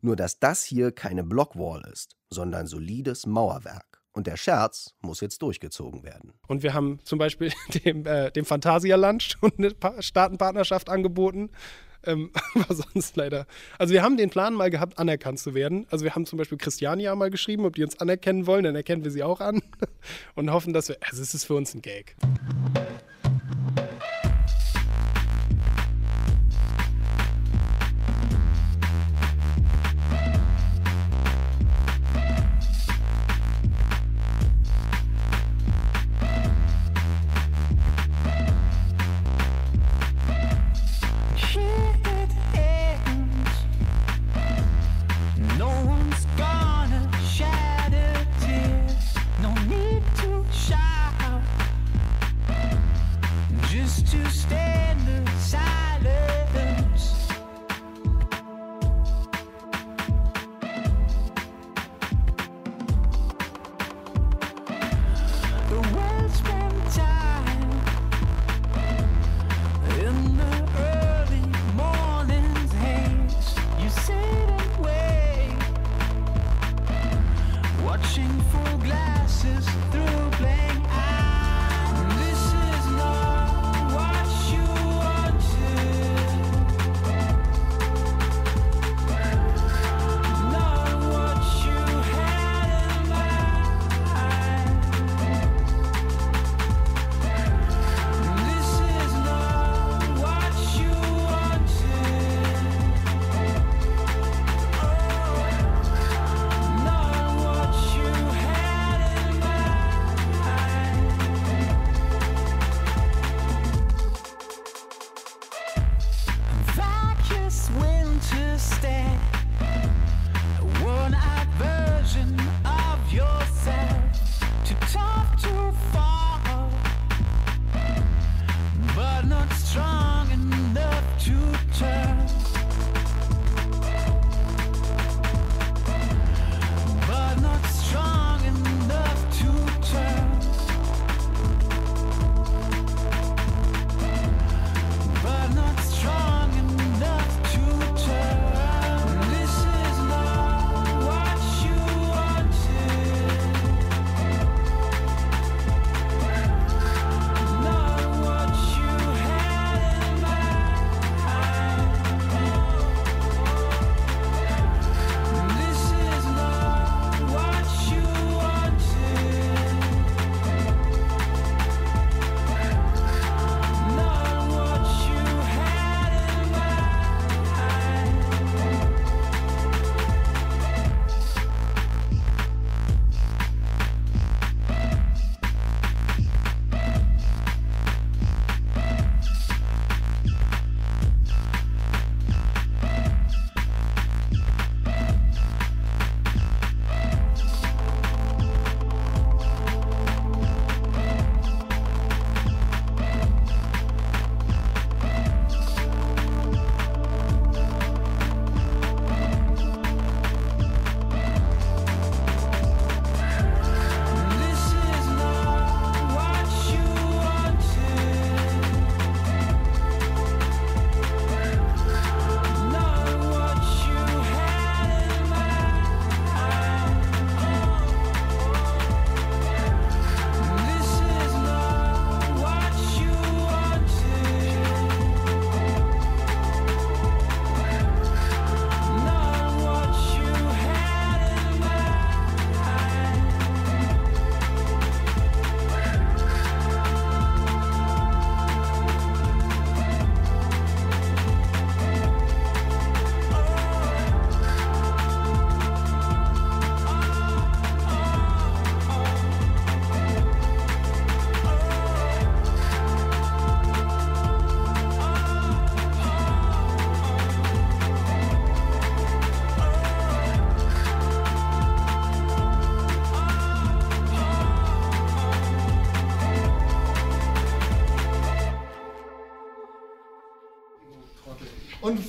Nur dass das hier keine Blockwall ist, sondern solides Mauerwerk. Und der Scherz muss jetzt durchgezogen werden. Und wir haben zum Beispiel dem, äh, dem Phantasialand schon eine pa Staatenpartnerschaft angeboten. Ähm, aber sonst leider. Also wir haben den Plan mal gehabt, anerkannt zu werden. Also wir haben zum Beispiel Christiania mal geschrieben, ob die uns anerkennen wollen, dann erkennen wir sie auch an und hoffen, dass wir. Also es ist für uns ein Gag.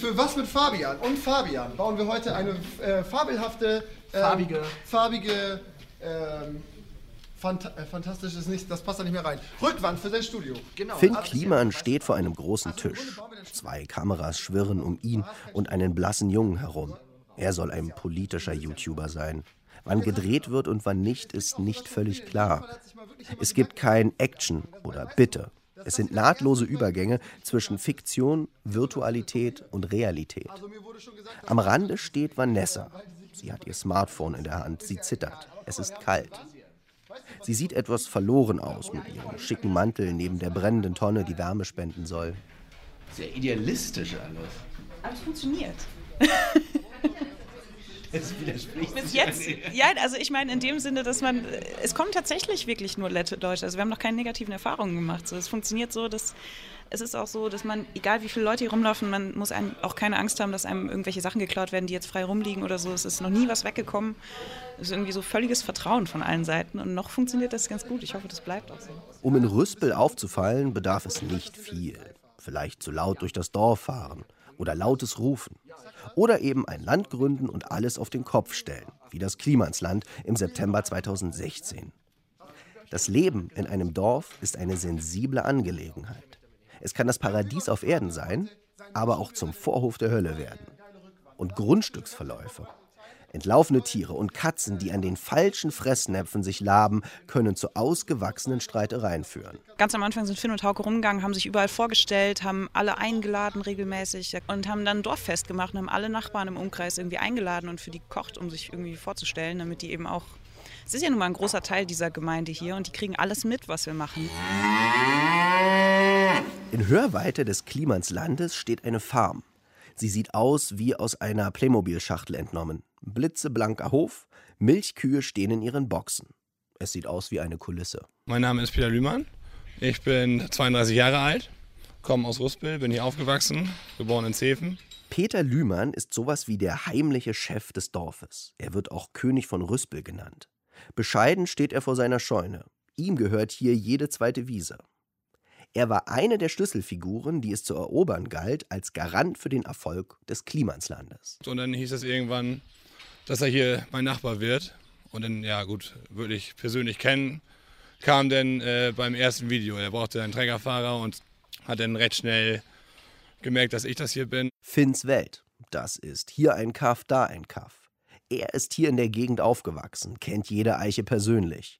Für was mit Fabian und Fabian bauen wir heute eine äh, fabelhafte, ähm, Farbige. farbige, ähm, fant äh, fantastisch ist nicht, das passt da nicht mehr rein. Rückwand für sein Studio. Genau. Finn Kliman steht vor einem großen Tisch. Zwei Kameras schwirren um ihn und einen blassen Jungen herum. Er soll ein politischer YouTuber sein. Wann gedreht wird und wann nicht, ist nicht völlig klar. Es gibt kein Action oder Bitte. Es sind nahtlose Übergänge zwischen Fiktion, Virtualität und Realität. Am Rande steht Vanessa. Sie hat ihr Smartphone in der Hand. Sie zittert. Es ist kalt. Sie sieht etwas verloren aus mit ihrem schicken Mantel neben der brennenden Tonne, die Wärme spenden soll. Sehr idealistisch alles. Aber es funktioniert. Das widerspricht Bis jetzt, ja, also ich meine in dem Sinne, dass man, es kommen tatsächlich wirklich nur Leute Deutsche. Also wir haben noch keine negativen Erfahrungen gemacht. So, es funktioniert so, dass es ist auch so, dass man, egal wie viele Leute hier rumlaufen, man muss einem auch keine Angst haben, dass einem irgendwelche Sachen geklaut werden, die jetzt frei rumliegen oder so. Es ist noch nie was weggekommen. Es ist irgendwie so völliges Vertrauen von allen Seiten und noch funktioniert das ganz gut. Ich hoffe, das bleibt auch so. Um in Rüspel aufzufallen, bedarf es nicht viel. Vielleicht zu laut durch das Dorf fahren oder lautes Rufen. Oder eben ein Land gründen und alles auf den Kopf stellen, wie das Klimansland im September 2016. Das Leben in einem Dorf ist eine sensible Angelegenheit. Es kann das Paradies auf Erden sein, aber auch zum Vorhof der Hölle werden. Und Grundstücksverläufe. Entlaufene Tiere und Katzen, die an den falschen Fressnäpfen sich laben, können zu ausgewachsenen Streitereien führen. Ganz am Anfang sind Finn und Hauke rumgegangen, haben sich überall vorgestellt, haben alle eingeladen regelmäßig und haben dann ein Dorffest gemacht und haben alle Nachbarn im Umkreis irgendwie eingeladen und für die gekocht, um sich irgendwie vorzustellen, damit die eben auch. Es ist ja nun mal ein großer Teil dieser Gemeinde hier und die kriegen alles mit, was wir machen. In Hörweite des Klimanslandes steht eine Farm. Sie sieht aus wie aus einer Playmobil-Schachtel entnommen. Blitzeblanker Hof, Milchkühe stehen in ihren Boxen. Es sieht aus wie eine Kulisse. Mein Name ist Peter Lühmann. Ich bin 32 Jahre alt, komme aus Ruspel, bin hier aufgewachsen, geboren in Zeven. Peter Lühmann ist sowas wie der heimliche Chef des Dorfes. Er wird auch König von Rüspel genannt. Bescheiden steht er vor seiner Scheune. Ihm gehört hier jede zweite Wiese. Er war eine der Schlüsselfiguren, die es zu erobern galt, als Garant für den Erfolg des Klimanslandes. Und dann hieß es irgendwann, dass er hier mein Nachbar wird. Und dann, ja gut, würde ich persönlich kennen, kam dann äh, beim ersten Video. Er brauchte einen Trägerfahrer und hat dann recht schnell gemerkt, dass ich das hier bin. Finns Welt. Das ist hier ein Kaff, da ein Kaff. Er ist hier in der Gegend aufgewachsen, kennt jede Eiche persönlich.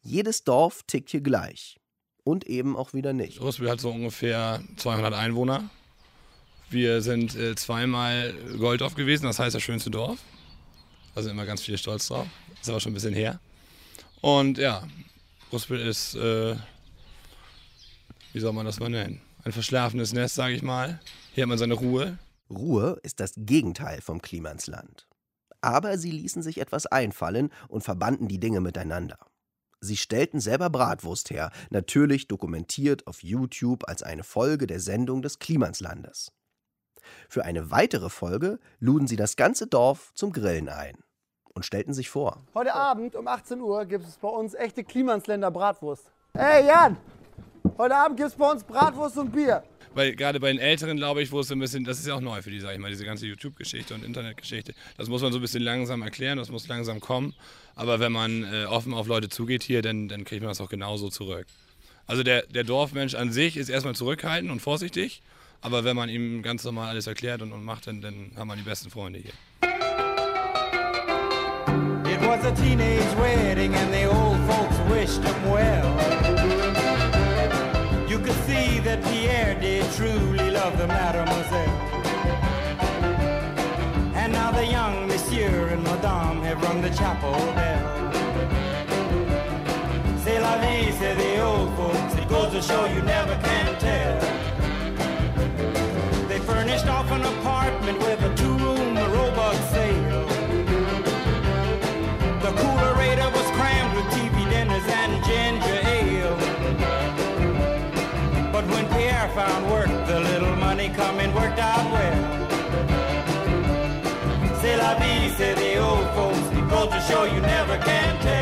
Jedes Dorf tickt hier gleich. Und eben auch wieder nicht. Rüspel hat so ungefähr 200 Einwohner. Wir sind äh, zweimal Golddorf gewesen, das heißt das schönste Dorf. Da sind immer ganz viele stolz drauf. Ist aber schon ein bisschen her. Und ja, Rüspel ist, äh, wie soll man das mal nennen? Ein verschlafenes Nest, sage ich mal. Hier hat man seine Ruhe. Ruhe ist das Gegenteil vom Klimansland. Aber sie ließen sich etwas einfallen und verbanden die Dinge miteinander. Sie stellten selber Bratwurst her, natürlich dokumentiert auf YouTube als eine Folge der Sendung des Klimanslandes. Für eine weitere Folge luden sie das ganze Dorf zum Grillen ein und stellten sich vor. Heute Abend um 18 Uhr gibt es bei uns echte Klimansländer Bratwurst. Hey Jan, heute Abend gibt es bei uns Bratwurst und Bier. Weil gerade bei den Älteren, glaube ich, wo es so ein bisschen, das ist ja auch neu für die, sag ich mal, diese ganze YouTube-Geschichte und Internetgeschichte. Das muss man so ein bisschen langsam erklären, das muss langsam kommen. Aber wenn man äh, offen auf Leute zugeht hier, dann, dann kriegt man das auch genauso zurück. Also der, der Dorfmensch an sich ist erstmal zurückhaltend und vorsichtig. Aber wenn man ihm ganz normal alles erklärt und, und macht, dann, dann haben wir die besten Freunde hier. It was a teenage wedding and the old folks wished him well. You could see that Pierre did truly love the mademoiselle. And now the young monsieur and madame have rung the chapel bell. C'est la vie, say the old folks. It goes to show you never can furnished off an apartment with a two-room robot sale. The coolerator was crammed with TV dinners and ginger ale. But when Pierre found work, the little money coming worked out well. C'est la vie, say the old folks. Goes to show you never can tell.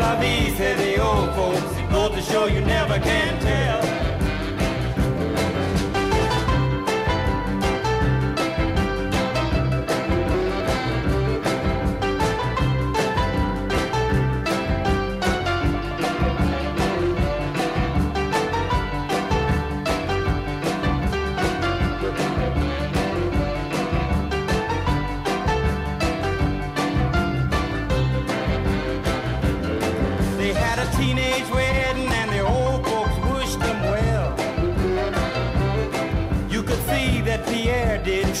La vie, say the old folks. It goes to show you never can tell.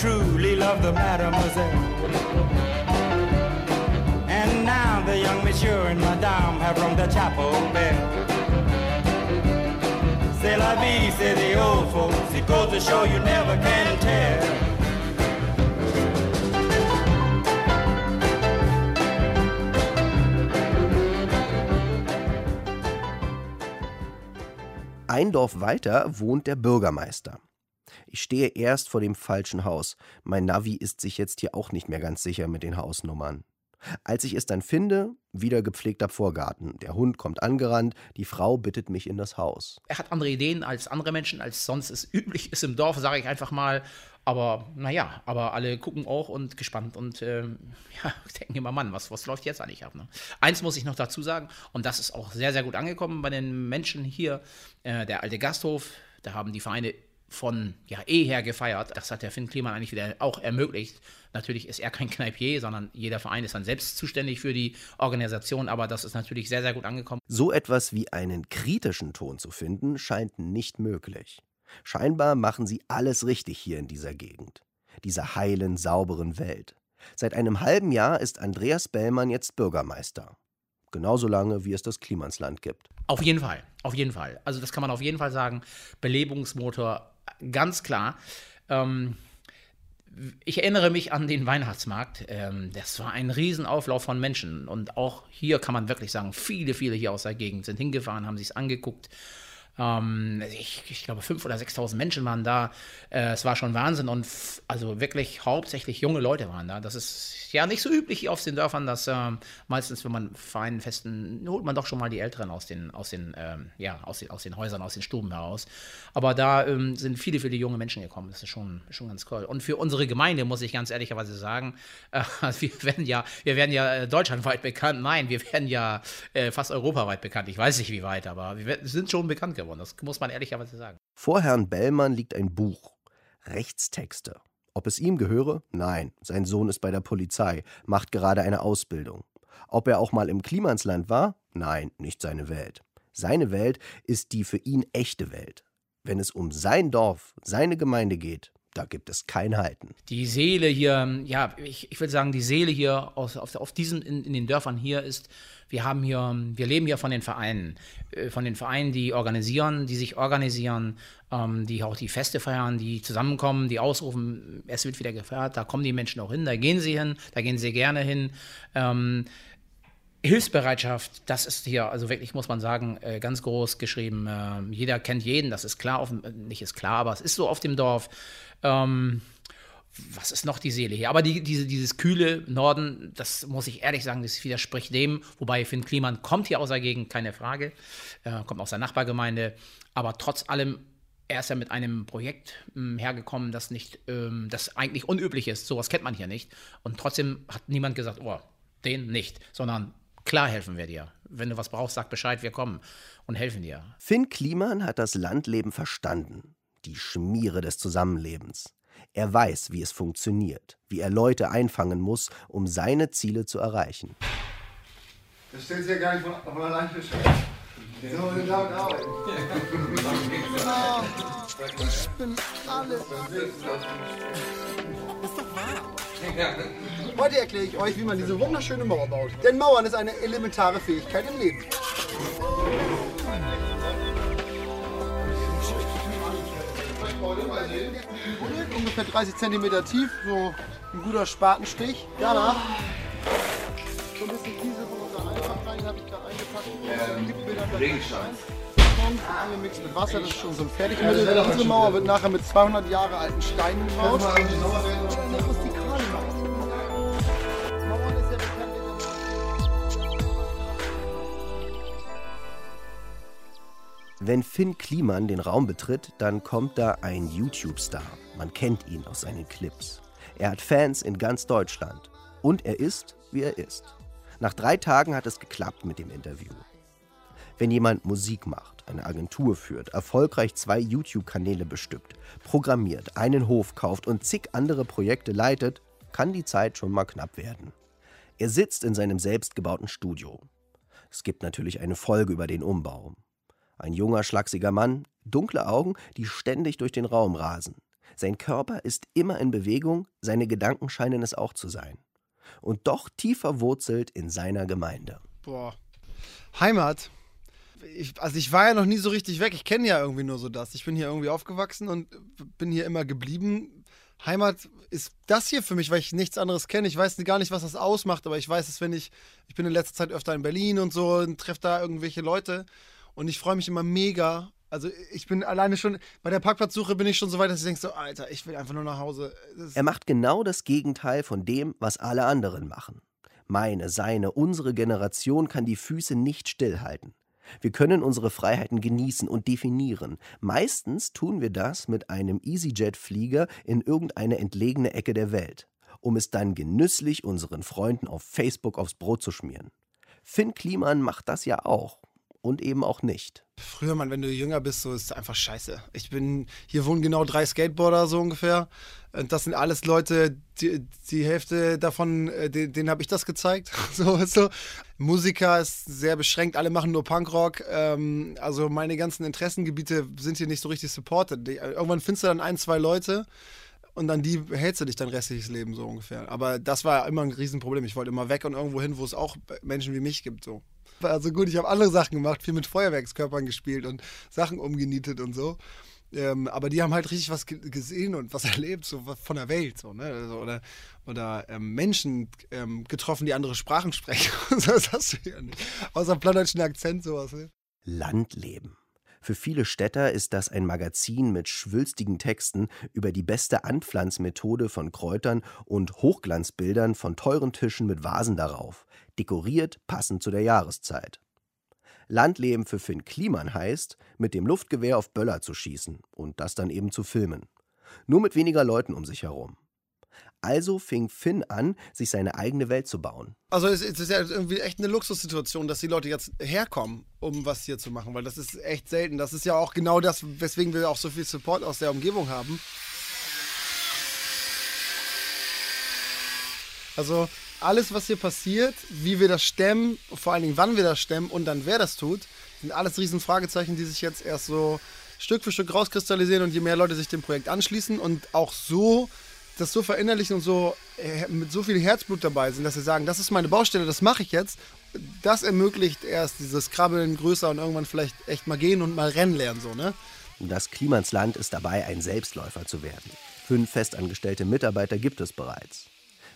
Truly love the mademoiselle. And now the young monsieur and madame have rung the chapel bell. C'est la vie, say the old folks. It goes to show you never can tell. Ein Dorf weiter wohnt der Bürgermeister. Ich stehe erst vor dem falschen Haus. Mein Navi ist sich jetzt hier auch nicht mehr ganz sicher mit den Hausnummern. Als ich es dann finde, wieder gepflegter Vorgarten. Der Hund kommt angerannt, die Frau bittet mich in das Haus. Er hat andere Ideen als andere Menschen, als sonst es üblich ist im Dorf, sage ich einfach mal. Aber naja, aber alle gucken auch und gespannt und ähm, ja, denken immer, Mann, was, was läuft jetzt eigentlich ab? Ne? Eins muss ich noch dazu sagen, und das ist auch sehr, sehr gut angekommen bei den Menschen hier. Äh, der alte Gasthof, da haben die Vereine von ja, eher gefeiert. Das hat der Finn Kliman eigentlich wieder auch ermöglicht. Natürlich ist er kein Kneipier, sondern jeder Verein ist dann selbst zuständig für die Organisation, aber das ist natürlich sehr, sehr gut angekommen. So etwas wie einen kritischen Ton zu finden, scheint nicht möglich. Scheinbar machen sie alles richtig hier in dieser Gegend, dieser heilen, sauberen Welt. Seit einem halben Jahr ist Andreas Bellmann jetzt Bürgermeister. Genauso lange, wie es das Klimansland gibt. Auf jeden Fall, auf jeden Fall. Also das kann man auf jeden Fall sagen. Belebungsmotor, ganz klar. Ähm, ich erinnere mich an den Weihnachtsmarkt. Ähm, das war ein Riesenauflauf von Menschen. Und auch hier kann man wirklich sagen, viele, viele hier aus der Gegend sind hingefahren, haben sich es angeguckt. Ähm, ich, ich, glaube, 5.000 oder 6.000 Menschen waren da. Äh, es war schon Wahnsinn und also wirklich hauptsächlich junge Leute waren da. Das ist ja nicht so üblich auf den Dörfern, dass äh, meistens, wenn man Vereinen festen, holt man doch schon mal die Älteren aus den, aus den, ähm, ja, aus den, aus den Häusern, aus den Stuben heraus. Aber da ähm, sind viele, viele junge Menschen gekommen. Das ist schon, schon ganz cool. Und für unsere Gemeinde muss ich ganz ehrlicherweise sagen, äh, wir werden ja, wir werden ja äh, deutschlandweit bekannt. Nein, wir werden ja äh, fast europaweit bekannt. Ich weiß nicht, wie weit, aber wir sind schon bekannt geworden. Das muss man ehrlicherweise sagen. Vor Herrn Bellmann liegt ein Buch. Rechtstexte. Ob es ihm gehöre? Nein, sein Sohn ist bei der Polizei, macht gerade eine Ausbildung. Ob er auch mal im Klimansland war? Nein, nicht seine Welt. Seine Welt ist die für ihn echte Welt. Wenn es um sein Dorf, seine Gemeinde geht, da gibt es kein Halten. Die Seele hier, ja, ich, ich würde sagen, die Seele hier aus, auf, auf diesen, in, in den Dörfern hier ist, wir haben hier, wir leben hier von den Vereinen, äh, von den Vereinen, die organisieren, die sich organisieren, ähm, die auch die Feste feiern, die zusammenkommen, die ausrufen, es wird wieder gefeiert, da kommen die Menschen auch hin, da gehen sie hin, da gehen sie gerne hin. Ähm, Hilfsbereitschaft, das ist hier, also wirklich muss man sagen, äh, ganz groß geschrieben. Ähm, jeder kennt jeden, das ist klar, nicht ist klar, aber es ist so auf dem Dorf. Ähm, was ist noch die Seele hier? Aber die, diese, dieses kühle Norden, das muss ich ehrlich sagen, das widerspricht dem. Wobei Finn Kliman kommt hier aus der Gegend, keine Frage. Äh, kommt aus der Nachbargemeinde. Aber trotz allem, er ist ja mit einem Projekt ähm, hergekommen, das nicht, ähm, das eigentlich unüblich ist. Sowas kennt man hier nicht. Und trotzdem hat niemand gesagt, oh, den nicht. Sondern klar helfen wir dir. Wenn du was brauchst, sag Bescheid, wir kommen und helfen dir. Finn Kliman hat das Landleben verstanden. Die Schmiere des Zusammenlebens. Er weiß, wie es funktioniert, wie er Leute einfangen muss, um seine Ziele zu erreichen. Das stellt sich ja gar nicht von, von allein. So, wir damit arbeiten. Ich bin alle. Ist doch wahr. Heute erkläre ich euch, wie man diese wunderschöne Mauer baut. Denn Mauern ist eine elementare Fähigkeit im Leben. Ungefähr 30 cm tief, so ein guter Spatenstich. Danach so ein bisschen Kiesel von unserer Einfahrt rein, habe ich da reingepackt. Ähm, Kippen wir dann da rein. Angemixt mit Wasser, das ist schon so ein Fertigmittel. Unsere Mauer wird nachher mit 200 Jahre alten Steinen gebaut. Wenn Finn Kliman den Raum betritt, dann kommt da ein YouTube-Star. Man kennt ihn aus seinen Clips. Er hat Fans in ganz Deutschland. Und er ist, wie er ist. Nach drei Tagen hat es geklappt mit dem Interview. Wenn jemand Musik macht, eine Agentur führt, erfolgreich zwei YouTube-Kanäle bestückt, programmiert, einen Hof kauft und zig andere Projekte leitet, kann die Zeit schon mal knapp werden. Er sitzt in seinem selbstgebauten Studio. Es gibt natürlich eine Folge über den Umbau. Ein junger, schlachsiger Mann, dunkle Augen, die ständig durch den Raum rasen. Sein Körper ist immer in Bewegung, seine Gedanken scheinen es auch zu sein. Und doch tief verwurzelt in seiner Gemeinde. Boah. Heimat. Ich, also ich war ja noch nie so richtig weg. Ich kenne ja irgendwie nur so das. Ich bin hier irgendwie aufgewachsen und bin hier immer geblieben. Heimat ist das hier für mich, weil ich nichts anderes kenne. Ich weiß gar nicht, was das ausmacht, aber ich weiß es, wenn ich, ich bin in letzter Zeit öfter in Berlin und so und treffe da irgendwelche Leute und ich freue mich immer mega. Also ich bin alleine schon, bei der Parkplatzsuche bin ich schon so weit, dass ich denke so, Alter, ich will einfach nur nach Hause. Er macht genau das Gegenteil von dem, was alle anderen machen. Meine, seine, unsere Generation kann die Füße nicht stillhalten. Wir können unsere Freiheiten genießen und definieren. Meistens tun wir das mit einem EasyJet-Flieger in irgendeine entlegene Ecke der Welt, um es dann genüsslich unseren Freunden auf Facebook aufs Brot zu schmieren. Finn Kliman macht das ja auch. Und eben auch nicht. Früher, Mann, wenn du jünger bist, so ist es einfach scheiße. Ich bin, hier wohnen genau drei Skateboarder so ungefähr. Und das sind alles Leute, die, die Hälfte davon, äh, den- denen habe ich das gezeigt. So, du? Musiker ist sehr beschränkt, alle machen nur Punkrock. Ähm, also meine ganzen Interessengebiete sind hier nicht so richtig supported. Die, irgendwann findest du dann ein, zwei Leute und dann die hältst du dich dein restliches Leben so ungefähr. Aber das war immer ein Riesenproblem. Ich wollte immer weg und irgendwo hin, wo es auch Menschen wie mich gibt. So. Also gut, ich habe andere Sachen gemacht, viel mit Feuerwerkskörpern gespielt und Sachen umgenietet und so. Ähm, aber die haben halt richtig was ge gesehen und was erlebt, so von der Welt. So, ne? also, oder oder ähm, Menschen ähm, getroffen, die andere Sprachen sprechen. das hast du ja nicht. Außer plattdeutschen Akzent, sowas. Ne? Landleben. Für viele Städter ist das ein Magazin mit schwülstigen Texten über die beste Anpflanzmethode von Kräutern und Hochglanzbildern von teuren Tischen mit Vasen darauf, dekoriert passend zu der Jahreszeit. Landleben für Finn Kliman heißt, mit dem Luftgewehr auf Böller zu schießen und das dann eben zu filmen. Nur mit weniger Leuten um sich herum. Also fing Finn an, sich seine eigene Welt zu bauen. Also es, es ist ja irgendwie echt eine Luxussituation, dass die Leute jetzt herkommen, um was hier zu machen, weil das ist echt selten. Das ist ja auch genau das, weswegen wir auch so viel Support aus der Umgebung haben. Also alles, was hier passiert, wie wir das stemmen, vor allen Dingen wann wir das stemmen und dann wer das tut, sind alles riesen Fragezeichen, die sich jetzt erst so Stück für Stück rauskristallisieren und je mehr Leute sich dem Projekt anschließen und auch so das so verinnerlichen und so äh, mit so viel Herzblut dabei sind, dass sie sagen, das ist meine Baustelle, das mache ich jetzt. Das ermöglicht erst dieses Krabbeln größer und irgendwann vielleicht echt mal gehen und mal rennen lernen, so, ne? Das Klimansland ist dabei, ein Selbstläufer zu werden. Fünf festangestellte Mitarbeiter gibt es bereits.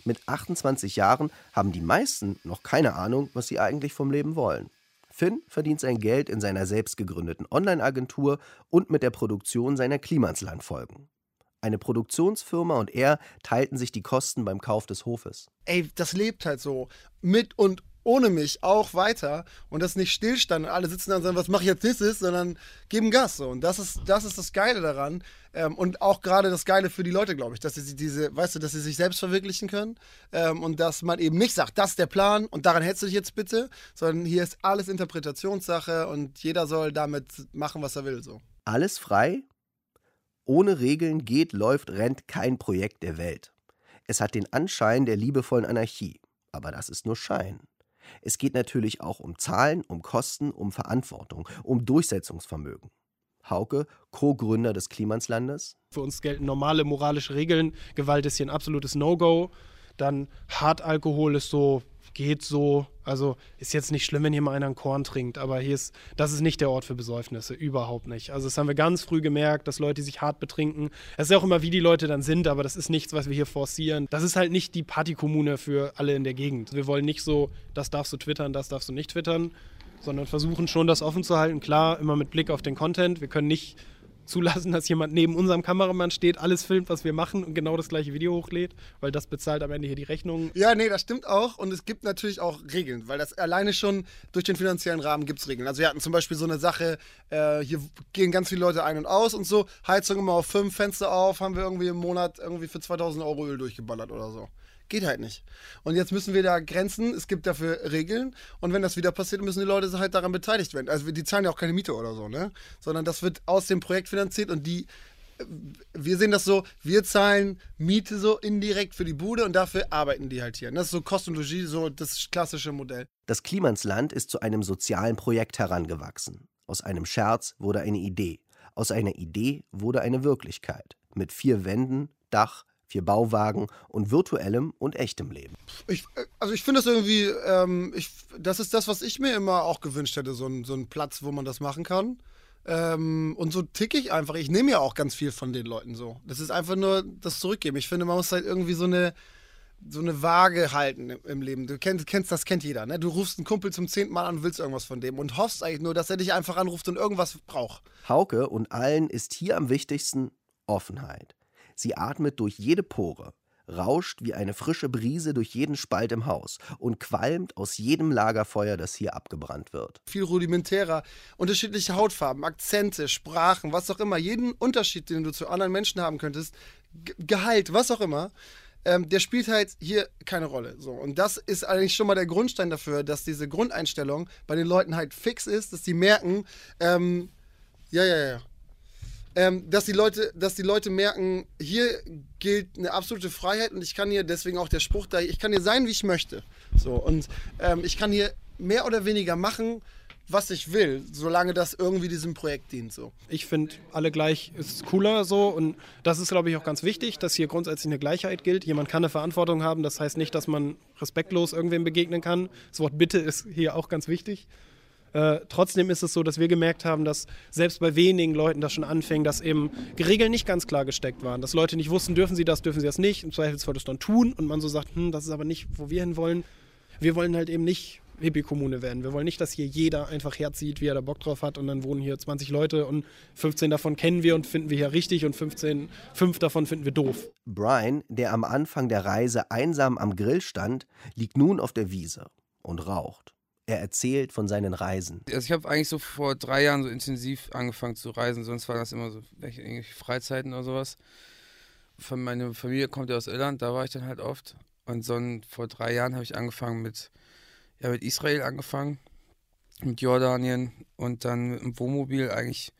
Mit 28 Jahren haben die meisten noch keine Ahnung, was sie eigentlich vom Leben wollen. Finn verdient sein Geld in seiner selbst gegründeten Online-Agentur und mit der Produktion seiner Klimansland-Folgen. Eine Produktionsfirma und er teilten sich die Kosten beim Kauf des Hofes. ey, das lebt halt so mit und ohne mich auch weiter und das nicht Stillstand und alle sitzen da und sagen, was mache ich jetzt nächstes, sondern geben Gas so und das ist das ist das Geile daran ähm, und auch gerade das Geile für die Leute, glaube ich, dass sie diese, weißt du, dass sie sich selbst verwirklichen können ähm, und dass man eben nicht sagt, das ist der Plan und daran hältst du dich jetzt bitte, sondern hier ist alles Interpretationssache und jeder soll damit machen, was er will so. Alles frei? Ohne Regeln geht, läuft, rennt kein Projekt der Welt. Es hat den Anschein der liebevollen Anarchie, aber das ist nur Schein. Es geht natürlich auch um Zahlen, um Kosten, um Verantwortung, um Durchsetzungsvermögen. Hauke, Co-Gründer des Klimanslandes. Für uns gelten normale moralische Regeln. Gewalt ist hier ein absolutes No-Go. Dann Hartalkohol ist so, geht so. Also ist jetzt nicht schlimm, wenn hier mal einer einen Korn trinkt, aber hier ist, das ist nicht der Ort für Besäufnisse, überhaupt nicht. Also das haben wir ganz früh gemerkt, dass Leute sich hart betrinken. Es ist ja auch immer, wie die Leute dann sind, aber das ist nichts, was wir hier forcieren. Das ist halt nicht die Partykommune für alle in der Gegend. Wir wollen nicht so, das darfst du twittern, das darfst du nicht twittern, sondern versuchen schon, das offen zu halten. Klar, immer mit Blick auf den Content. Wir können nicht zulassen, dass jemand neben unserem Kameramann steht, alles filmt, was wir machen und genau das gleiche Video hochlädt, weil das bezahlt am Ende hier die Rechnung. Ja, nee, das stimmt auch. Und es gibt natürlich auch Regeln, weil das alleine schon durch den finanziellen Rahmen gibt es Regeln. Also wir hatten zum Beispiel so eine Sache, äh, hier gehen ganz viele Leute ein und aus und so, Heizung immer auf fünf, Fenster auf, haben wir irgendwie im Monat irgendwie für 2000 Euro Öl durchgeballert oder so. Geht halt nicht. Und jetzt müssen wir da Grenzen, es gibt dafür Regeln und wenn das wieder passiert, müssen die Leute halt daran beteiligt werden. Also die zahlen ja auch keine Miete oder so, ne? Sondern das wird aus dem Projekt finanziert und die wir sehen das so, wir zahlen Miete so indirekt für die Bude und dafür arbeiten die halt hier. Und das ist so Kost und Logis, so das klassische Modell. Das Klimansland ist zu einem sozialen Projekt herangewachsen. Aus einem Scherz wurde eine Idee. Aus einer Idee wurde eine Wirklichkeit. Mit vier Wänden, Dach, vier Bauwagen und virtuellem und echtem Leben. Ich, also ich finde das irgendwie, ähm, ich, das ist das, was ich mir immer auch gewünscht hätte, so ein, so ein Platz, wo man das machen kann. Ähm, und so ticke ich einfach. Ich nehme ja auch ganz viel von den Leuten so. Das ist einfach nur das Zurückgeben. Ich finde, man muss halt irgendwie so eine, so eine Waage halten im, im Leben. Du kennst, kennst, das kennt jeder. Ne? Du rufst einen Kumpel zum zehnten Mal an und willst irgendwas von dem und hoffst eigentlich nur, dass er dich einfach anruft und irgendwas braucht. Hauke und allen ist hier am wichtigsten Offenheit. Sie atmet durch jede Pore, rauscht wie eine frische Brise durch jeden Spalt im Haus und qualmt aus jedem Lagerfeuer, das hier abgebrannt wird. Viel rudimentärer, unterschiedliche Hautfarben, Akzente, Sprachen, was auch immer. Jeden Unterschied, den du zu anderen Menschen haben könntest, Ge Gehalt, was auch immer. ähm, der spielt halt hier keine Rolle. So. Und das ist eigentlich schon mal der Grundstein dafür, dass diese Grundeinstellung bei den Leuten halt fix ist, dass die merken, ähm, ja, ja, ja. Ähm, dass, die Leute, dass die Leute merken, hier gilt eine absolute Freiheit und ich kann hier, deswegen auch der Spruch da, ich kann hier sein, wie ich möchte. So, und ähm, ich kann hier mehr oder weniger machen, was ich will, solange das irgendwie diesem Projekt dient. So. Ich finde, alle gleich ist cooler so und das ist, glaube ich, auch ganz wichtig, dass hier grundsätzlich eine Gleichheit gilt. Jemand kann eine Verantwortung haben, das heißt nicht, dass man respektlos irgendwem begegnen kann. Das Wort Bitte ist hier auch ganz wichtig. Äh, trotzdem ist es so, dass wir gemerkt haben, dass selbst bei wenigen Leuten das schon anfing, dass eben Regeln nicht ganz klar gesteckt waren. Dass Leute nicht wussten, dürfen sie das, dürfen sie das nicht. Im Zweifelsfall das dann tun und man so sagt, hm, das ist aber nicht, wo wir hin wollen. Wir wollen halt eben nicht Hippie-Kommune werden. Wir wollen nicht, dass hier jeder einfach herzieht, wie er da Bock drauf hat und dann wohnen hier 20 Leute und 15 davon kennen wir und finden wir hier richtig und 15, fünf davon finden wir doof. Brian, der am Anfang der Reise einsam am Grill stand, liegt nun auf der Wiese und raucht. Er erzählt von seinen Reisen. Also ich habe eigentlich so vor drei Jahren so intensiv angefangen zu reisen, sonst waren das immer so irgendwelche Freizeiten oder sowas. Von meiner Familie kommt ja aus Irland, da war ich dann halt oft. Und so vor drei Jahren habe ich angefangen mit, ja, mit Israel angefangen, mit Jordanien und dann mit dem Wohnmobil eigentlich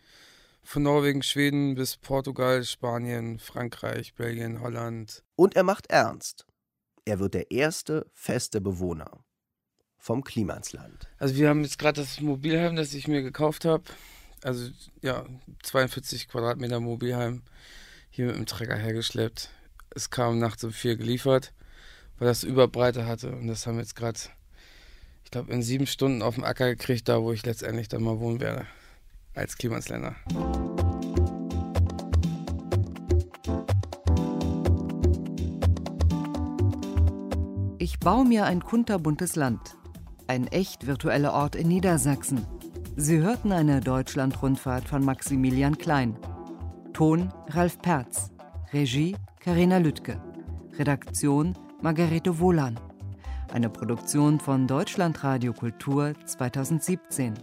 von Norwegen, Schweden bis Portugal, Spanien, Frankreich, Belgien, Holland. Und er macht ernst. Er wird der erste feste Bewohner vom Klimansland. Also wir haben jetzt gerade das Mobilheim, das ich mir gekauft habe. Also ja, 42 Quadratmeter Mobilheim hier mit dem Trecker hergeschleppt. Es kam nachts um vier geliefert, weil das Überbreite hatte. Und das haben wir jetzt gerade, ich glaube, in sieben Stunden auf dem Acker gekriegt, da wo ich letztendlich dann mal wohnen werde. Als Klimansländer. Ich baue mir ein kunterbuntes Land. Ein echt virtueller Ort in Niedersachsen. Sie hörten eine Deutschland-Rundfahrt von Maximilian Klein. Ton Ralf Perz. Regie Karina Lüttke. Redaktion Margarete Wohlan. Eine Produktion von Deutschlandradio Kultur 2017.